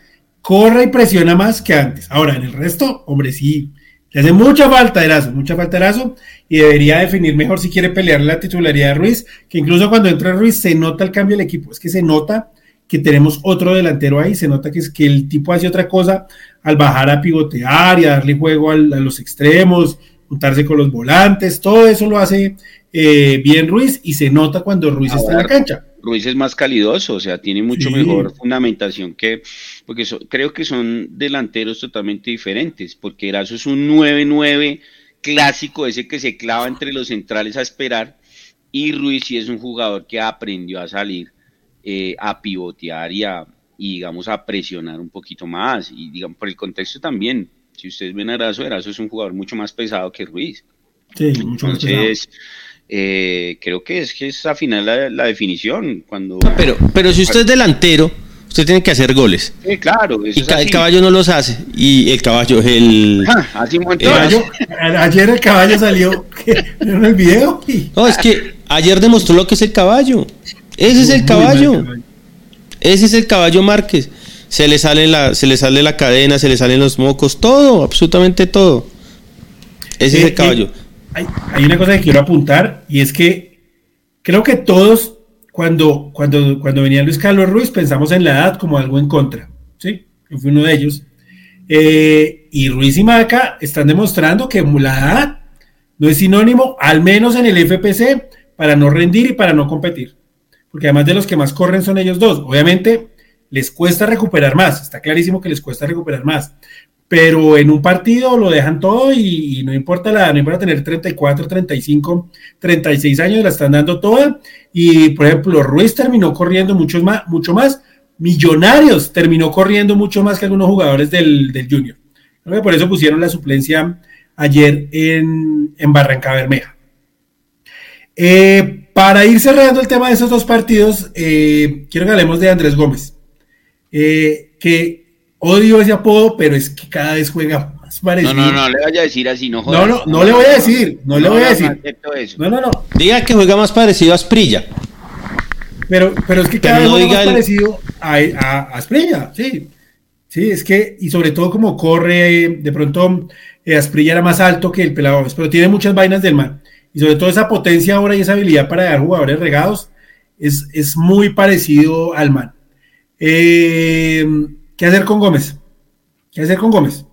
corre y presiona más que antes. Ahora, en el resto, hombre, sí, le hace mucha falta Erazo, mucha falta Erazo, y debería definir mejor si quiere pelear la titularidad de Ruiz, que incluso cuando entra Ruiz se nota el cambio del equipo, es que se nota que tenemos otro delantero ahí, se nota que es que el tipo hace otra cosa al bajar a pivotear y a darle juego a los extremos, juntarse con los volantes, todo eso lo hace eh, bien Ruiz y se nota cuando Ruiz está en la cancha. Ruiz es más calidoso, o sea, tiene mucho mejor fundamentación que, porque creo que son delanteros totalmente diferentes, porque Erazo es un 9-9 clásico, ese que se clava entre los centrales a esperar, y Ruiz sí es un jugador que aprendió a salir eh, a pivotear y a, digamos, a presionar un poquito más. Y digamos, por el contexto también, si ustedes ven a Erazo, Erazo es un jugador mucho más pesado que Ruiz. Sí, mucho más pesado. Eh, creo que es que es al final la, definición. cuando pero, pero si usted es delantero, usted tiene que hacer goles. Sí, claro. y el caballo no los hace. Y el caballo es el. Ah, así ayer el caballo salió en el video. No, es que ayer demostró lo que es el caballo. Ese es el caballo. Ese es el caballo Márquez. Se le sale la, se le sale la cadena, se le salen los mocos, todo, absolutamente todo. Ese es el caballo. Hay, una cosa que quiero apuntar y es que creo que todos cuando, cuando, cuando venía Luis Carlos Ruiz pensamos en la edad como algo en contra. ¿sí? Yo fui uno de ellos. Eh, y Ruiz y Maca están demostrando que la edad no es sinónimo, al menos en el FPC, para no rendir y para no competir porque además de los que más corren son ellos dos. Obviamente les cuesta recuperar más, está clarísimo que les cuesta recuperar más, pero en un partido lo dejan todo y, no importa la no importa tener 34, 35, 36 años, la están dando toda. Y por ejemplo, Ruiz terminó corriendo mucho más, mucho más. Millonarios terminó corriendo mucho más que algunos jugadores del, del Junior. por eso pusieron la suplencia ayer en, en Barranca Bermeja. Eh, para ir cerrando el tema de esos dos partidos, eh, quiero que hablemos de Andrés Gómez, eh, que odio ese apodo, pero es que cada vez juega más parecido. No, no, no le vaya a decir así, no jodas. No, no, no le voy a decir, no, le voy a decir. No, no, no. Diga que juega más parecido a Asprilla. Pero, pero es que cada vez juega más parecido a, a, Asprilla, sí. Sí, es que, y sobre todo como corre, de pronto eh, Asprilla era más alto que el Pelado pero tiene muchas vainas del mal y sobre todo esa potencia ahora y esa habilidad para dar jugadores regados es, es muy parecido al man. Eh, ¿Qué hacer con Gómez? ¿Qué hacer con Gómez?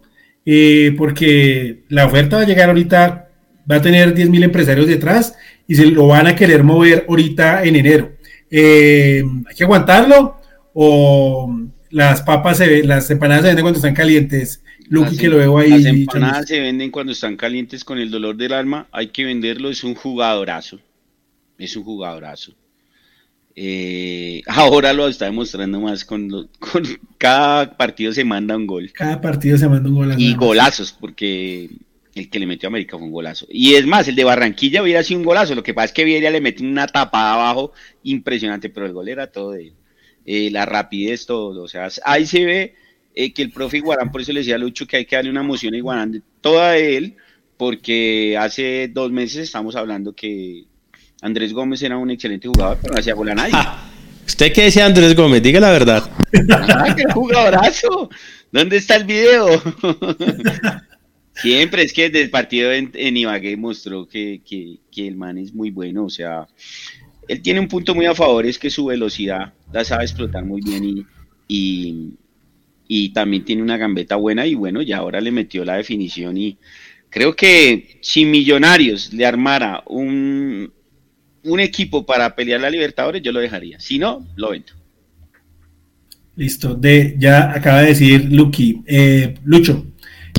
Eh, porque la oferta va a llegar ahorita, va a tener 10 mil empresarios detrás y se lo van a querer mover ahorita en enero. Eh, ¿Hay que aguantarlo? ¿O las papas, se, las empanadas se venden cuando están calientes? Lucky que lo veo ahí. Las empanadas se venden cuando están calientes con el dolor del alma. Hay que venderlo, es un jugadorazo. Es un jugadorazo. Eh, ahora lo está demostrando más con, con, cada partido se manda un gol. Cada partido se manda un gol. Y golazos, porque el que le metió a América fue un golazo. Y es más, el de Barranquilla hubiera sido un golazo. Lo que pasa es que Vieria le metió una tapada abajo impresionante, pero el gol era todo de él. Eh, la rapidez, todo. O sea, ahí se ve eh, que el profe Iguarán, por eso le decía a Lucho que hay que darle una emoción a Iguarán, toda él, porque hace dos meses estamos hablando que Andrés Gómez era un excelente jugador, pero no hacía gol a nadie. ¿Usted qué decía Andrés Gómez? Diga la verdad. Ah, ¡Qué jugadorazo! ¿Dónde está el video? Siempre es que desde el partido en, Ibagué mostró que, el man es muy bueno. O sea, él tiene un punto muy a favor, es que su velocidad la sabe explotar muy bien y, y, también tiene una gambeta buena. Y bueno, ya ahora le metió la definición. Y creo que si Millonarios le armara un, un equipo para pelear la Libertadores, yo lo dejaría. Si no, lo vendo. Listo, de, ya acaba de decir Lucky. Eh, Lucho,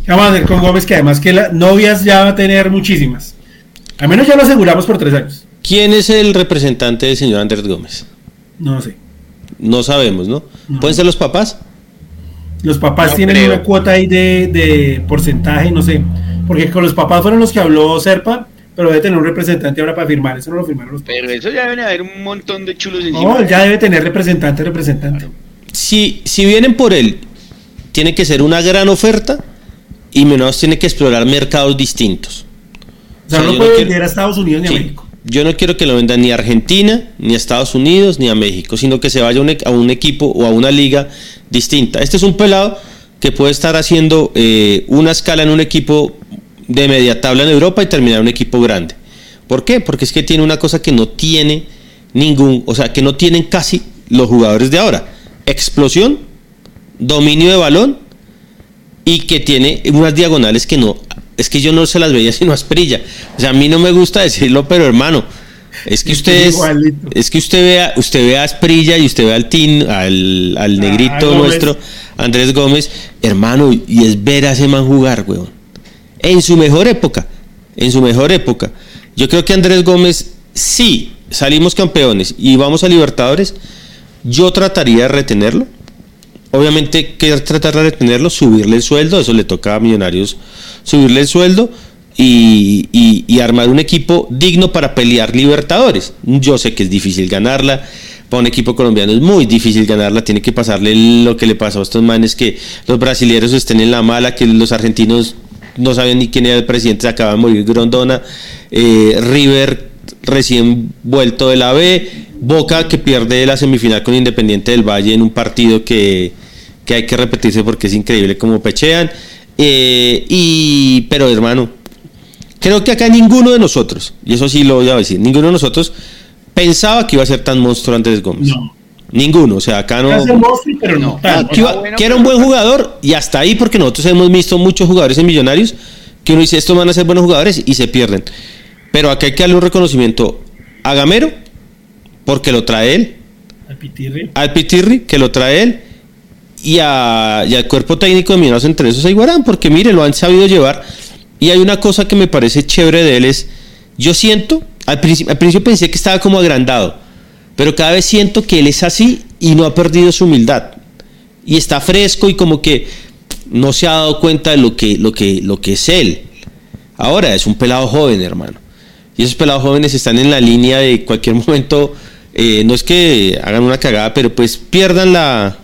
¿qué vamos a hacer con Gómez? Que además que las novias ya va a tener muchísimas. Al menos ya lo aseguramos por tres años. ¿Quién es el representante del señor Andrés Gómez? No sé. No sabemos, ¿no? ¿Pueden ser los papás? Los papás tienen una cuota ahí de, de, porcentaje, no sé. Porque con los papás fueron los que habló Serpa, pero debe tener un representante ahora para firmar. Eso no lo firmaron los papás. Pero eso ya debe haber un montón de chulos encima. No, ya debe tener representante, representante si, si vienen por él, tiene que ser una gran oferta y menos tiene que explorar mercados distintos. O sea, no puede vender a Estados Unidos ni a México. Yo no quiero que lo vendan ni a Argentina, ni a Estados Unidos, ni a México, sino que se vaya a un, equipo o a una liga distinta. Este es un pelado que puede estar haciendo eh, una escala en un equipo de media tabla en Europa y terminar un equipo grande. ¿Por qué? Porque es que tiene una cosa que no tiene ningún, o sea, que no tienen casi los jugadores de ahora explosión, dominio de balón y que tiene unas diagonales que no, es que yo no se las veía sino asprilla. O sea, a mí no me gusta decirlo, pero hermano, es que usted es, que usted vea, usted vea a Asprilla y usted ve al tin, al, al ah, negrito nuestro, Andrés Gómez, hermano, y es ver a ese man jugar, weón. En su mejor época, en su mejor época. Yo creo que Andrés Gómez, sí, salimos campeones y vamos a Libertadores, yo trataría de retenerlo. Obviamente, que tratar de retenerlo? Subirle el sueldo, eso le toca a Millonarios subirle el sueldo y, armar un equipo digno para pelear Libertadores. Yo sé que es difícil ganarla, para un equipo colombiano es muy difícil ganarla, tiene que pasarle lo que le pasó a estos manes, que los brasileños estén en la mala, que los argentinos no saben ni quién era el presidente, se acaba de morir Grondona, eh, River recién vuelto de la B, Boca que pierde la semifinal con Independiente del Valle en un partido que, hay que repetirse porque es increíble como pechean. Eh, y, pero hermano, creo que acá ninguno de nosotros, y eso sí lo voy a decir, ninguno de nosotros pensaba que iba a ser tan monstruo Andrés Gómez. Ninguno, o sea, acá no. que, era un buen jugador y hasta ahí, porque nosotros hemos visto muchos jugadores en Millonarios que uno dice estos van a ser buenos jugadores y se pierden. Pero acá hay que darle un reconocimiento a Gamero porque lo trae él. Al Pitirri. Al Pitirri, que lo trae él. Y, al cuerpo técnico de Millonarios entre esos a Iguarán, porque mire, lo han sabido llevar. Y hay una cosa que me parece chévere de él es, yo siento, al al principio pensé que estaba como agrandado, pero cada vez siento que él es así y no ha perdido su humildad. Y está fresco y como que no se ha dado cuenta de lo que, lo que, lo que es él. Ahora es un pelado joven, hermano. Y esos pelados jóvenes están en la línea de cualquier momento eh, no es que hagan una cagada, pero pues pierdan la...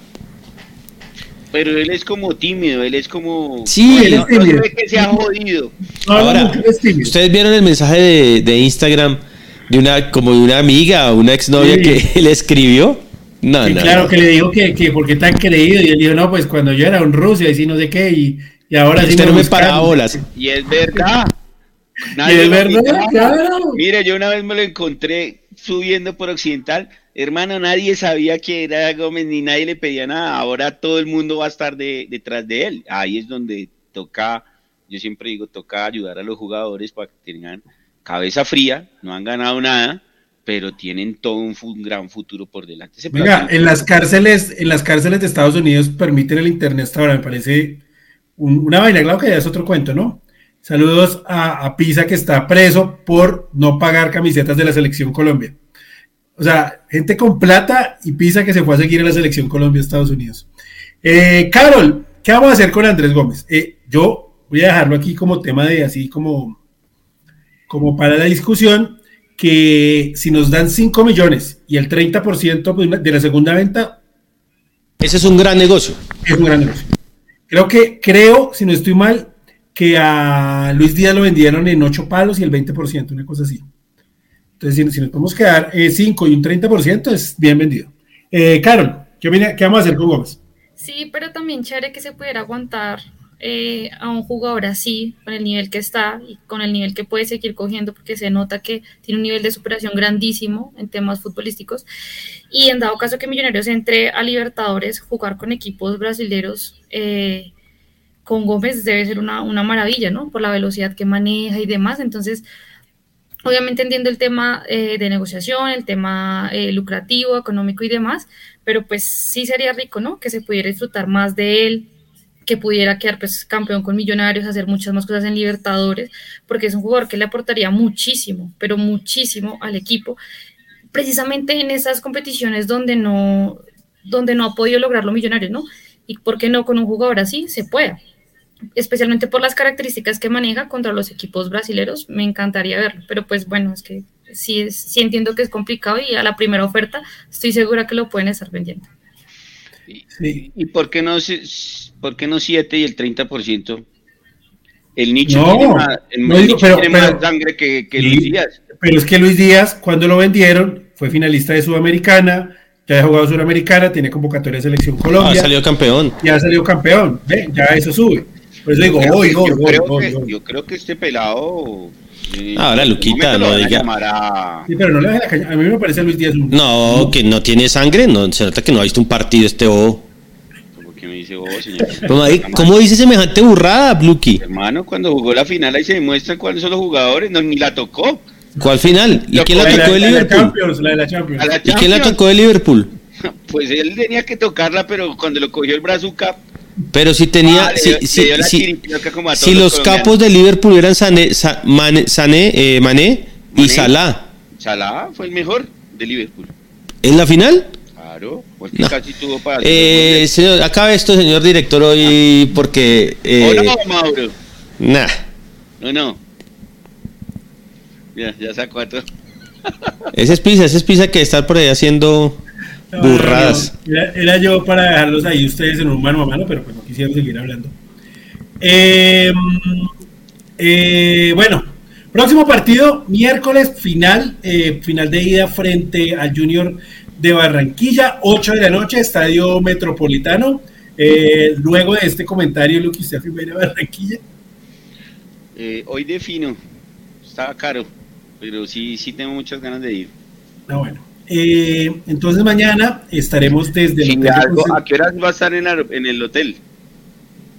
Pero él es como tímido, él es como... Sí, él es tímido. que se ha jodido. Ahora, ustedes vieron el mensaje de, Instagram de una como de una amiga o una exnovia que le escribió. No, no, claro, que le dijo que, que porque tan creído y él dijo, no, pues cuando yo era en Rusia y si no sé qué y, y ahora sí no me para bolas. Y es verdad. y es verdad, claro. Mire, yo una vez me lo encontré subiendo por Occidental, hermano, nadie sabía que era Gómez ni nadie le pedía nada. Ahora todo el mundo va a estar detrás de él. Ahí es donde toca, yo siempre digo, toca ayudar a los jugadores para que tengan cabeza fría, no han ganado nada, pero tienen todo un, gran futuro por delante. Venga, en las cárceles, en las cárceles de Estados Unidos permiten el internet hasta ahora, me parece una vaina, claro que ya es otro cuento, ¿no? Saludos a, Pisa que está preso por no pagar camisetas de la selección Colombia. O sea, gente con plata y Pisa que se fue a seguir a la selección Colombia Estados Unidos. Eh, Carol, ¿qué vamos a hacer con Andrés Gómez? Eh, yo voy a dejarlo aquí como tema de así como, como para la discusión, que si nos dan 5 millones y el 30% pues, de la segunda venta... Ese es un gran negocio. Es un gran negocio. Creo que, creo, si no estoy mal, que a Luis Díaz lo vendieron en 8 palos y el 20%, una cosa así. Entonces, si, nos podemos quedar 5 eh, y un 30%, es bien vendido. Eh, Carol, ¿qué, ¿qué, vamos a hacer con Gómez? Sí, pero también chévere que se pudiera aguantar eh, a un jugador así, con el nivel que está y con el nivel que puede seguir cogiendo, porque se nota que tiene un nivel de superación grandísimo en temas futbolísticos. Y en dado caso que Millonarios entre a Libertadores, jugar con equipos brasileños eh, con Gómez debe ser una, una maravilla, ¿no? Por la velocidad que maneja y demás. Entonces, obviamente entiendo el tema eh, de negociación, el tema lucrativo, económico y demás, pero pues sí sería rico, ¿no? Que se pudiera disfrutar más de él, que pudiera quedar pues campeón con Millonarios, hacer muchas más cosas en Libertadores, porque es un jugador que le aportaría muchísimo, pero muchísimo al equipo, precisamente en esas competiciones donde no, donde no ha podido lograrlo Millonarios, ¿no? Y por qué no con un jugador así se puede, especialmente por las características que maneja contra los equipos brasileños, me encantaría verlo, pero pues bueno, es que sí, sí entiendo que es complicado y a la primera oferta estoy segura que lo pueden estar vendiendo. ¿Y, por, qué no, por qué no 7 y el 30%? El nicho tiene, más, sangre que, Luis Díaz. Pero es que Luis Díaz, cuando lo vendieron, fue finalista de Sudamericana, ya ha jugado Sudamericana, tiene convocatoria de Selección Colombia. Ya salió campeón. Ya salido campeón, ya eso sube. Por eso digo, hoy, hoy, hoy, Yo creo que este pelado Ahora, Luquita, no diga. Sí, pero no le la caña. A mí me parece Luis Díaz No, que no tiene sangre. No, se nota que no ha visto un partido este O. ¿Cómo que me dice señor? ¿Cómo dice semejante burrada, Bluki? Hermano, cuando jugó la final ahí se demuestra cuáles son los jugadores. No, ni la tocó. ¿Cuál final? ¿Y quién la tocó de Liverpool? La de la Champions. ¿Y quién la tocó de Liverpool? Pues él tenía que tocarla, pero cuando lo cogió el brazo pero si tenía, ah, si, si, los capos de Liverpool eran Sané, Sané, eh, Mané, y Salah. Salah fue el mejor de Liverpool. ¿En la final? Claro, porque casi tuvo para. Eh, señor, acabe esto, señor director, hoy porque. Eh, no, Mauro? Nah. No, no. Ya, ya sacó a todo. ese es Pisa, ese es Pisa que está por ahí haciendo. Burradas. era, yo para dejarlos ahí ustedes en un mano a mano, pero pues no quisiera seguir hablando. Em, eh, bueno, próximo partido, miércoles, final, eh, final de ida frente al Junior de Barranquilla, 8 de la noche, Estadio Metropolitano. Eh, luego de este comentario, lo que usted a Barranquilla. hoy defino, estaba caro, pero sí, sí tengo muchas ganas de ir. Ah, bueno. Eh, entonces mañana estaremos desde el hotel. ¿A qué horas va a estar en, el hotel?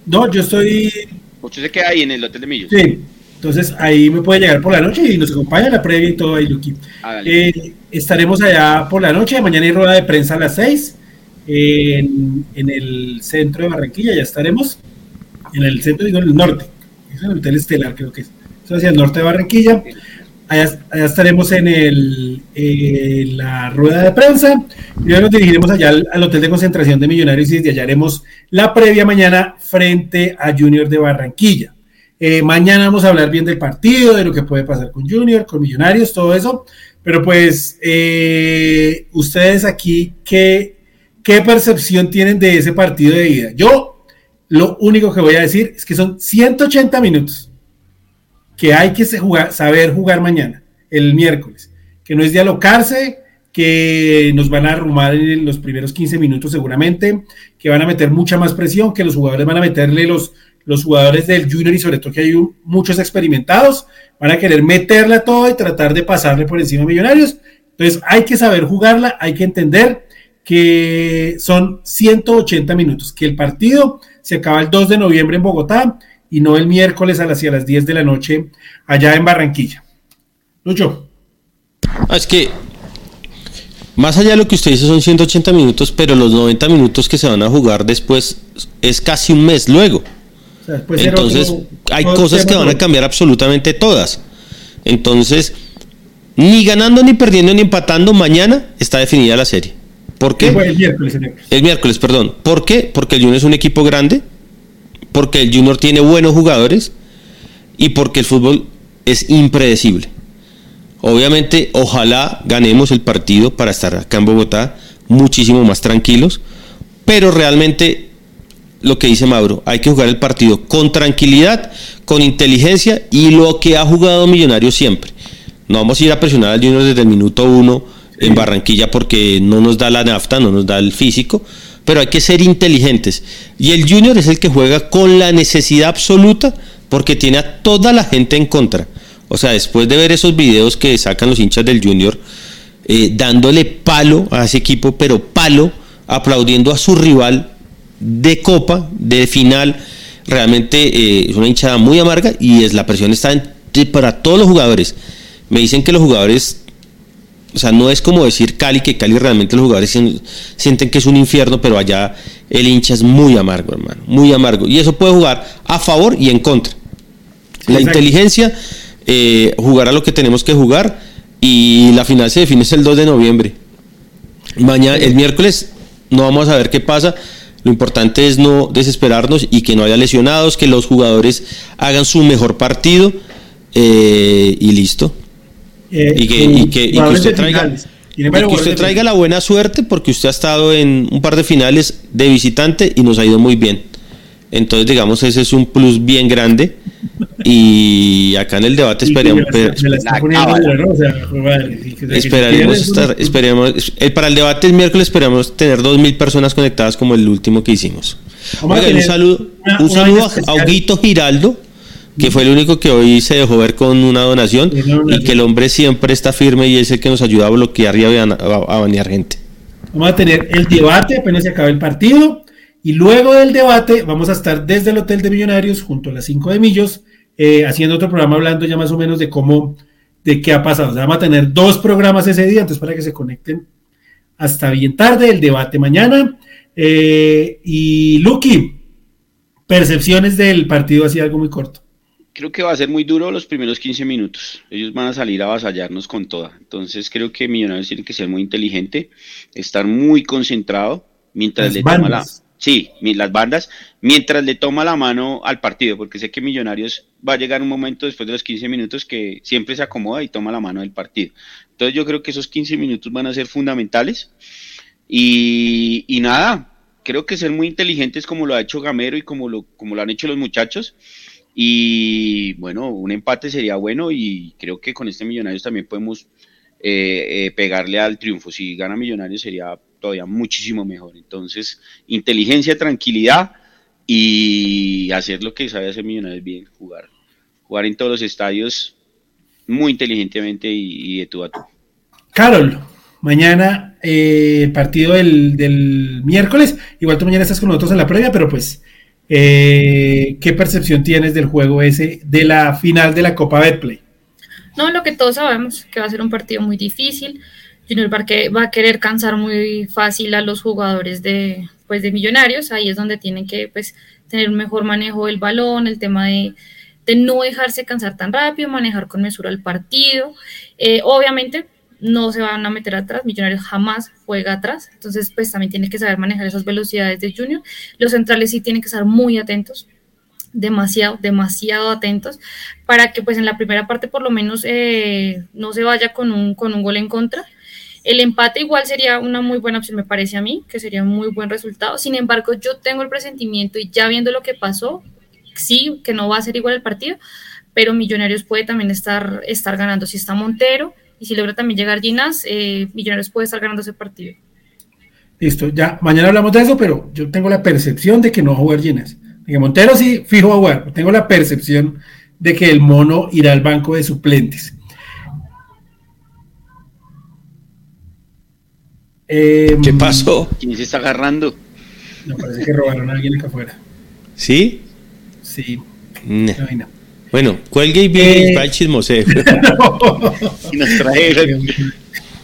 No, yo estoy... ¿Usted se queda ahí en el hotel de Millos? Sí, entonces ahí me puede llegar por la noche y nos acompaña la previa y todo ahí, Luqui. Ah, eh, estaremos allá por la noche, mañana hay rueda de prensa a las 6 en, el centro de Barranquilla, ya estaremos en el centro, digo, en el norte, es el Hotel Estelar creo que es, eso hacia el norte de Barranquilla. Allá, estaremos en, el, la rueda de prensa y nos dirigiremos allá al, hotel de concentración de Millonarios y desde allá haremos la previa mañana frente a Junior de Barranquilla. Eh, mañana vamos a hablar bien del partido, de lo que puede pasar con Junior, con Millonarios, todo eso. Pero pues, eh, ustedes aquí, ¿qué, ¿qué percepción tienen de ese partido de ida? Yo, lo único que voy a decir es que son 180 minutos que hay que saber jugar mañana, el miércoles, que no es de alocarse, que nos van a arrumar en los primeros 15 minutos seguramente, que van a meter mucha más presión, que los jugadores van a meterle los, los jugadores del junior y sobre todo que hay muchos experimentados, van a querer meterla todo y tratar de pasarle por encima a Millonarios. Entonces hay que saber jugarla, hay que entender que son 180 minutos, que el partido se acaba el 2 de noviembre en Bogotá y no el miércoles a las, hacia las 10 de la noche allá en Barranquilla. Lucho. Ah, es que más allá de lo que usted dice son 180 minutos, pero los 90 minutos que se van a jugar después es casi un mes luego. Entonces hay cosas que van a cambiar absolutamente todas. Entonces, ni ganando, ni perdiendo, ni empatando, mañana está definida la serie. ¿Por qué? el miércoles. El miércoles, perdón. ¿Por qué? Porque el Junior es un equipo grande, porque el Junior tiene buenos jugadores y porque el fútbol es impredecible. Obviamente, ojalá ganemos el partido para estar acá en Bogotá muchísimo más tranquilos, pero realmente lo que dice Mauro, hay que jugar el partido con tranquilidad, con inteligencia y lo que ha jugado Millonarios siempre. No vamos a ir a presionar al Junior desde el minuto uno en Barranquilla porque no nos da la nafta, no nos da el físico, pero hay que ser inteligentes. Y el Junior es el que juega con la necesidad absoluta porque tiene a toda la gente en contra. O sea, después de ver esos videos que sacan los hinchas del Junior, eh, dándole palo a ese equipo, pero palo, aplaudiendo a su rival de copa, de final, realmente eh, es una hinchada muy amarga y es la presión está para todos los jugadores. Me dicen que los jugadores o sea, no es como decir Cali, que Cali realmente los jugadores sienten que es un infierno, pero allá el hincha es muy amargo, hermano, muy amargo. Y eso puede jugar a favor y en contra. La inteligencia eh, jugará lo que tenemos que jugar y la final se define el 2 de noviembre. Mañana, el miércoles, no vamos a ver qué pasa. Lo importante es no desesperarnos y que no haya lesionados, que los jugadores hagan su mejor partido eh, y listo. Eh, y, que, usted traiga, la buena suerte porque usted ha estado en un par de finales de visitante y nos ha ido muy bien. Entonces, digamos, ese es un plus bien grande. Y acá en el debate esperemos. esperaremos estar. Esperemos, el, para el debate el miércoles esperamos tener dos mil personas conectadas como el último que hicimos. un saludo, un saludo a Auguito Giraldo que fue el único que hoy se dejó ver con una donación y que el hombre siempre está firme y es el que nos ayuda a bloquear y a, banear gente. Vamos a tener el debate apenas se acabe el partido y luego del debate vamos a estar desde el Hotel de Millonarios junto a las 5 de Millos eh, haciendo otro programa hablando ya más o menos de cómo, de qué ha pasado. vamos a tener dos programas ese día, entonces para que se conecten hasta bien tarde, el debate mañana. Eh, y Lucky, percepciones del partido así algo muy corto creo que va a ser muy duro los primeros 15 minutos. Ellos van a salir a avasallarnos con toda. Entonces creo que Millonarios tiene que ser muy inteligente, estar muy concentrado mientras le toma la sí, las bandas, mientras le toma la mano al partido, porque sé que Millonarios va a llegar un momento después de los 15 minutos que siempre se acomoda y toma la mano del partido. Entonces yo creo que esos 15 minutos van a ser fundamentales. Y, y nada, creo que ser muy inteligentes como lo ha hecho Gamero y como lo, como lo han hecho los muchachos y bueno, un empate sería bueno y creo que con este Millonarios también podemos eh, eh, pegarle al triunfo. Si gana Millonarios sería todavía muchísimo mejor. Entonces, inteligencia, tranquilidad y hacer lo que sabe hacer Millonarios bien, jugar. Jugar en todos los estadios muy inteligentemente y, de tú a tú. Carol, mañana eh, partido del, del, miércoles. Igual tú mañana estás con nosotros en la previa, pero pues eh, ¿Qué percepción tienes del juego ese de la final de la Copa Betplay? No, lo que todos sabemos, que va a ser un partido muy difícil. Junior Parque va a querer cansar muy fácil a los jugadores de, pues, de Millonarios. Ahí es donde tienen que pues, tener un mejor manejo del balón, el tema de, no dejarse cansar tan rápido, manejar con mesura el partido. Eh, obviamente, no se van a meter atrás, Millonarios jamás juega atrás, entonces pues también tiene que saber manejar esas velocidades de Junior. Los centrales sí tienen que estar muy atentos, demasiado, demasiado atentos, para que pues en la primera parte por lo menos eh, no se vaya con un, con un gol en contra. El empate igual sería una muy buena opción, me parece a mí, que sería un muy buen resultado. Sin embargo, yo tengo el presentimiento y ya viendo lo que pasó, sí, que no va a ser igual el partido, pero Millonarios puede también estar, estar ganando. Si está Montero, y si logra también llegar Ginas, eh, Millonarios puede estar ganando ese partido. Listo, ya mañana hablamos de eso, pero yo tengo la percepción de que no va a jugar Ginas. Que Montero sí fijo a jugar, tengo la percepción de que el mono irá al banco de suplentes. Em, ¿Qué pasó? ¿Quién se está agarrando? Me parece que robaron a alguien acá afuera. ¿Sí? Sí. No. Bueno, cuelgue y bien eh... el chismoseo. y nos trae.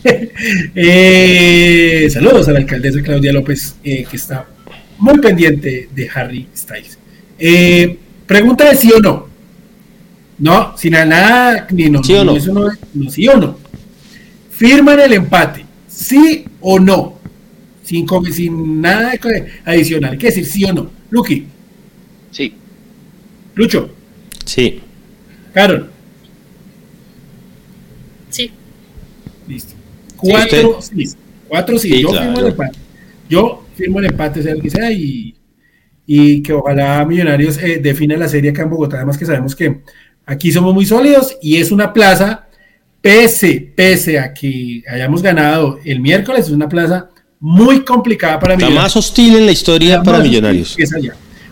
eh, saludos a la alcaldesa Claudia López, eh, que está muy pendiente de Harry Styles. Eh, pregunta de sí o no. No, sin nada, ni no. ¿Sí o no? Eso no, no, sí o no. Firman el empate, sí o no. Sin, sin nada adicional. ¿Qué decir sí o no? Lucky. Sí. Lucho. Sí. Carol. Sí. Listo. Cuatro sí. Cuatro sí. Yo firmo el empate. Yo firmo el empate, sea el que sea, y, y que ojalá Millonarios eh, defina la serie acá en Bogotá. Además que sabemos que aquí somos muy sólidos y es una plaza, pese, pese a que hayamos ganado el miércoles, es una plaza muy complicada para Millonarios. La más hostil en la historia para Millonarios.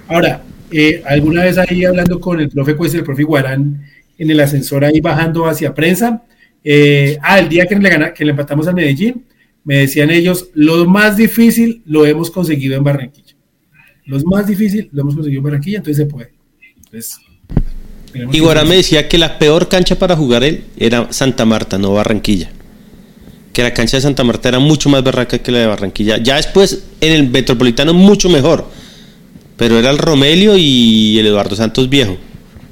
Ahora, eh, alguna vez ahí hablando con el profe Cuesta y el profe Guarán en el ascensor ahí bajando hacia prensa, eh, ah, el día que le, que le empatamos a Medellín, me decían ellos, lo más difícil lo hemos conseguido en Barranquilla. Lo más difícil lo hemos conseguido en Barranquilla, entonces se puede. Entonces, y Guarán me decía que la peor cancha para jugar él era Santa Marta, no Barranquilla. Que la cancha de Santa Marta era mucho más barraca que la de Barranquilla. Ya después en el Metropolitano mucho mejor. Pero era el Romelio y el Eduardo Santos Viejo.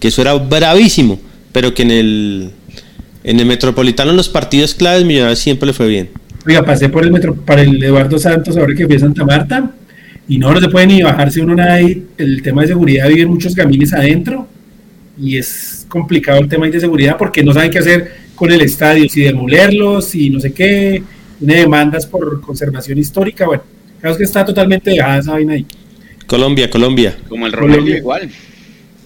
Que eso era bravísimo. Pero que en el, en el Metropolitano en los partidos claves Millonarios siempre le fue bien. Oiga, pasé por el metro, para el Eduardo Santos ahora que fui a Santa Marta. Y no, no se puede ni bajarse uno nada ahí. El tema de seguridad, viven muchos camines adentro y es complicado el tema de seguridad porque no saben qué hacer con el estadio, si demolerlo, si no sé qué, tiene demandas por conservación histórica, bueno, creo que está totalmente dejada esa vaina ahí. Colombia, Colombia. Como el Romelio igual.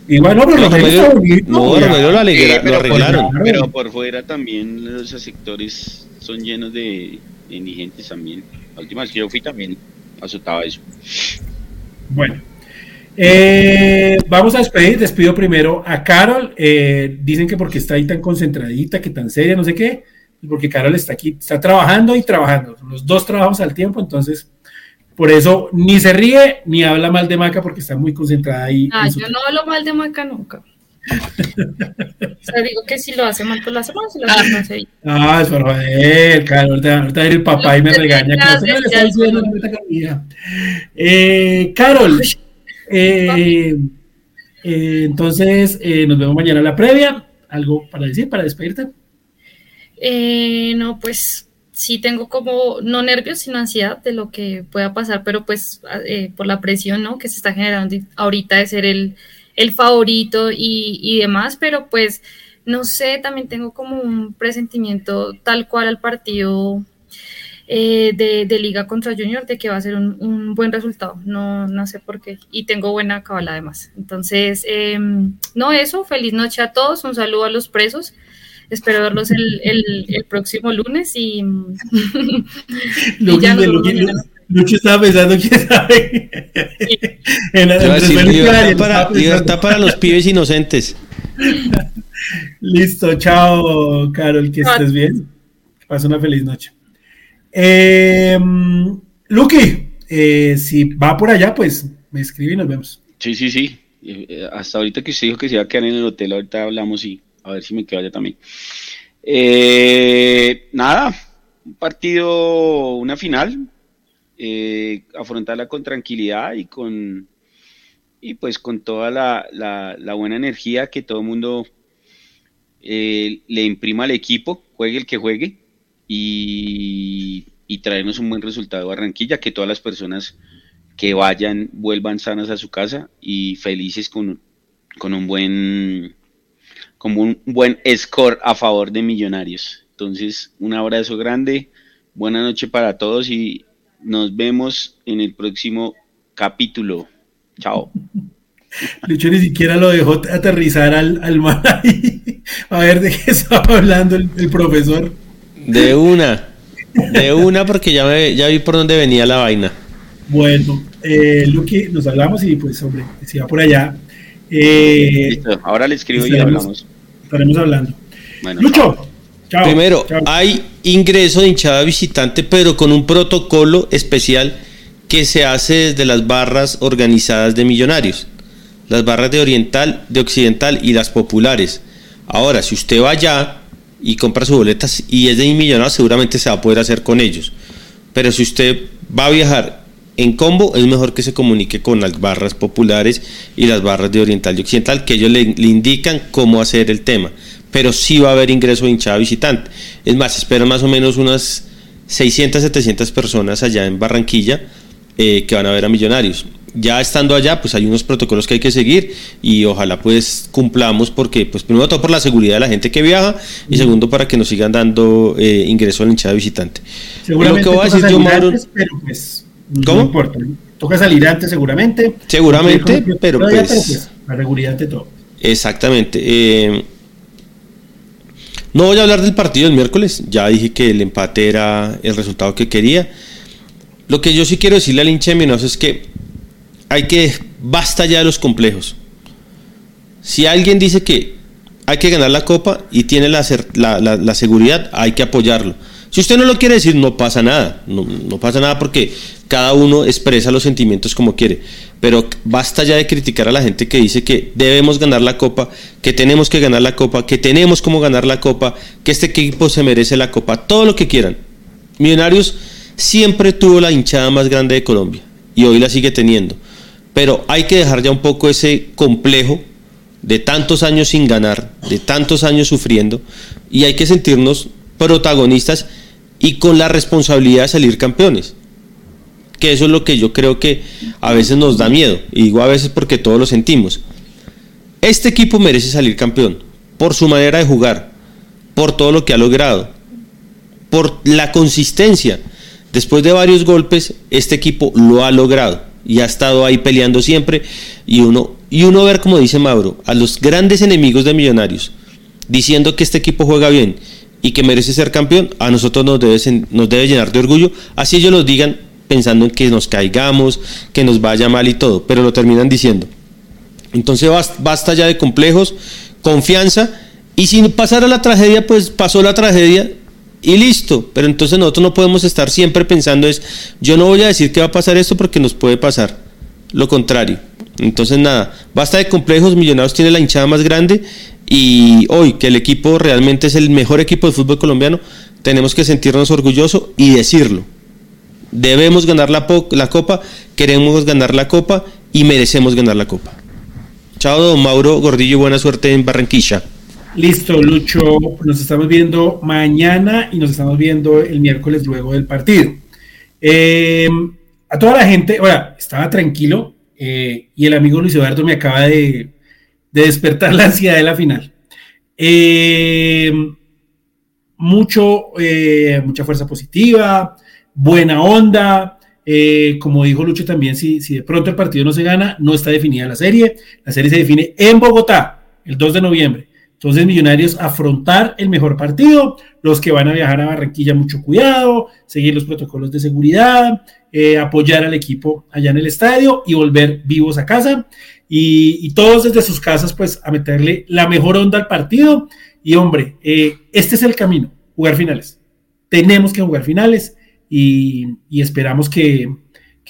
Igual no, pero Romelio, no, Romelio lo, arreglaron. pero por fuera también los sectores son llenos de indigentes también. La última vez que yo fui también azotaba eso. Bueno, eh, vamos a despedir, despido primero a Carol. Eh, dicen que porque está ahí tan concentradita, que tan seria, no sé qué, porque Carol está aquí, está trabajando y trabajando. Los dos trabajamos al tiempo, entonces por eso ni se ríe ni habla mal de Maca porque está muy concentrada ahí. Ah, yo no hablo mal de Maca nunca. o sea, digo que si lo hace mal, pues lo hace mal, si lo hace mal, se Ah, es por joder, Carol, ahorita, el papá y me regaña. Eh, Carol. Eh, eh, entonces, eh, nos vemos mañana a la previa. ¿Algo para decir, para despedirte? no, pues sí tengo como, no nervios, sino ansiedad de lo que pueda pasar, pero pues por la presión ¿no? que se está generando ahorita de ser el, el favorito y, y demás, pero pues no sé, también tengo como un presentimiento tal cual al partido eh, de, liga contra Junior de que va a ser un, buen resultado. No, no sé por qué. Y tengo buena cabala además. Entonces, em, no eso. Feliz noche a todos. Un saludo a los presos. Espero verlos el, el, próximo lunes y, y ya Lucho estaba pensando quién sabe. en libertad, para, libertad para los pibes inocentes. Listo, chao, Carol, que estés bien. Pasa una feliz noche. Eh, Luqui, eh, si va por allá, pues me escribe y nos vemos. Sí, sí, sí. Eh, hasta ahorita que usted dijo que se iba a quedar en el hotel, ahorita hablamos y a ver si me quedo allá también. Eh, nada, un partido, una final, afrontarla con tranquilidad y con y pues con toda la, la buena energía que todo el mundo le imprima al equipo, juegue el que juegue y, traernos un buen resultado de Barranquilla, que todas las personas que vayan vuelvan sanas a su casa y felices con, con un buen con un buen score a favor de Millonarios. Entonces, un abrazo grande, buena noche para todos y nos vemos en el próximo capítulo. Chao. Lucho ni siquiera lo dejó aterrizar al, al mar ahí. A ver de qué estaba hablando el profesor. De una. De una porque ya, me, ya vi por dónde venía la vaina. Bueno, eh, Luqui, nos hablamos y pues, hombre, si va por allá. Eh, Listo, ahora le escribo y hablamos. Estaremos hablando. Lucho, chao, Primero, hay ingreso de hinchada visitante, pero con un protocolo especial que se hace desde las barras organizadas de millonarios. Las barras de oriental, de occidental y las populares. Ahora, si usted va allá y compra sus boletas y es de millonarios, seguramente se va a poder hacer con ellos. Pero si usted va a viajar en combo, es mejor que se comunique con las barras populares y las barras de Oriental y Occidental, que ellos le, indican cómo hacer el tema. Pero sí va a haber ingreso de hinchada visitante. Es más, esperan más o menos unas 600, 700 personas allá en Barranquilla eh, que van a ver a Millonarios ya estando allá, pues hay unos protocolos que hay que seguir y ojalá pues cumplamos porque, pues primero todo por la seguridad de la gente que viaja y segundo para que nos sigan dando eh, ingreso al hinchada visitante. Seguramente lo que voy a decir yo, pero pues. No importa. Toca salir antes seguramente. Seguramente, pero, pues, pues, La seguridad de todo. Exactamente. Eh, no voy a hablar del partido del miércoles, ya dije que el empate era el resultado que quería. lo que yo sí quiero decirle al hincha de Millonarios es que hay que, basta ya de los complejos. Si alguien dice que hay que ganar la copa y tiene la, la, seguridad, hay que apoyarlo. Si usted no lo quiere decir, no pasa nada. No, no, pasa nada porque cada uno expresa los sentimientos como quiere. Pero basta ya de criticar a la gente que dice que debemos ganar la copa, que tenemos que ganar la copa, que tenemos como ganar la copa, que este equipo se merece la copa, todo lo que quieran. Millonarios siempre tuvo la hinchada más grande de Colombia y hoy la sigue teniendo. Pero hay que dejar ya un poco ese complejo de tantos años sin ganar, de tantos años sufriendo, y hay que sentirnos protagonistas y con la responsabilidad de salir campeones. Que eso es lo que yo creo que a veces nos da miedo, y digo a veces porque todos lo sentimos. Este equipo merece salir campeón, por su manera de jugar, por todo lo que ha logrado, por la consistencia Después de varios golpes, este equipo lo ha logrado y ha estado ahí peleando siempre. Y uno, y uno ver, como dice Mauro, a los grandes enemigos de Millonarios diciendo que este equipo juega bien y que merece ser campeón, a nosotros nos debe, llenar de orgullo. Así ellos lo digan pensando en que nos caigamos, que nos vaya mal y todo, pero lo terminan diciendo. Entonces basta ya de complejos, confianza. Y si pasara la tragedia, pues pasó la tragedia y listo. Pero entonces nosotros no podemos estar siempre pensando es, yo no voy a decir que va a pasar esto porque nos puede pasar. Lo contrario. Entonces nada, basta de complejos, Millonarios tiene la hinchada más grande y hoy que el equipo realmente es el mejor equipo de fútbol colombiano, tenemos que sentirnos orgullosos y decirlo. Debemos ganar la, la copa, queremos ganar la copa y merecemos ganar la copa. Chao, don Mauro Gordillo, buena suerte en Barranquilla. Listo, Lucho, nos estamos viendo mañana y nos estamos viendo el miércoles luego del partido. Eh, a toda la gente, ahora, estaba tranquilo eh, y el amigo Luis Eduardo me acaba de, despertar la ansiedad de la final. Eh, mucho, mucha fuerza positiva, buena onda. como dijo Lucho también, si, si de pronto el partido no se gana, no está definida la serie. La serie se define en Bogotá, el 2 de noviembre. Entonces, Millonarios, afrontar el mejor partido, los que van a viajar a Barranquilla, mucho cuidado, seguir los protocolos de seguridad, eh, apoyar al equipo allá en el estadio y volver vivos a casa. Y, todos desde sus casas, pues, a meterle la mejor onda al partido. Y hombre, eh, este es el camino, jugar finales. Tenemos que jugar finales y, esperamos que,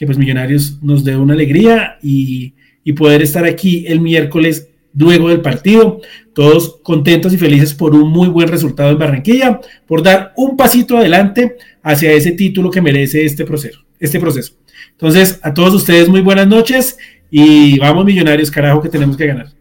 pues Millonarios nos dé una alegría y, y poder estar aquí el miércoles luego del partido. Todos contentos y felices por un muy buen resultado en Barranquilla, por dar un pasito adelante hacia ese título que merece este proceso. Este proceso. Entonces, a todos ustedes muy buenas noches y vamos millonarios, carajo, que tenemos que ganar.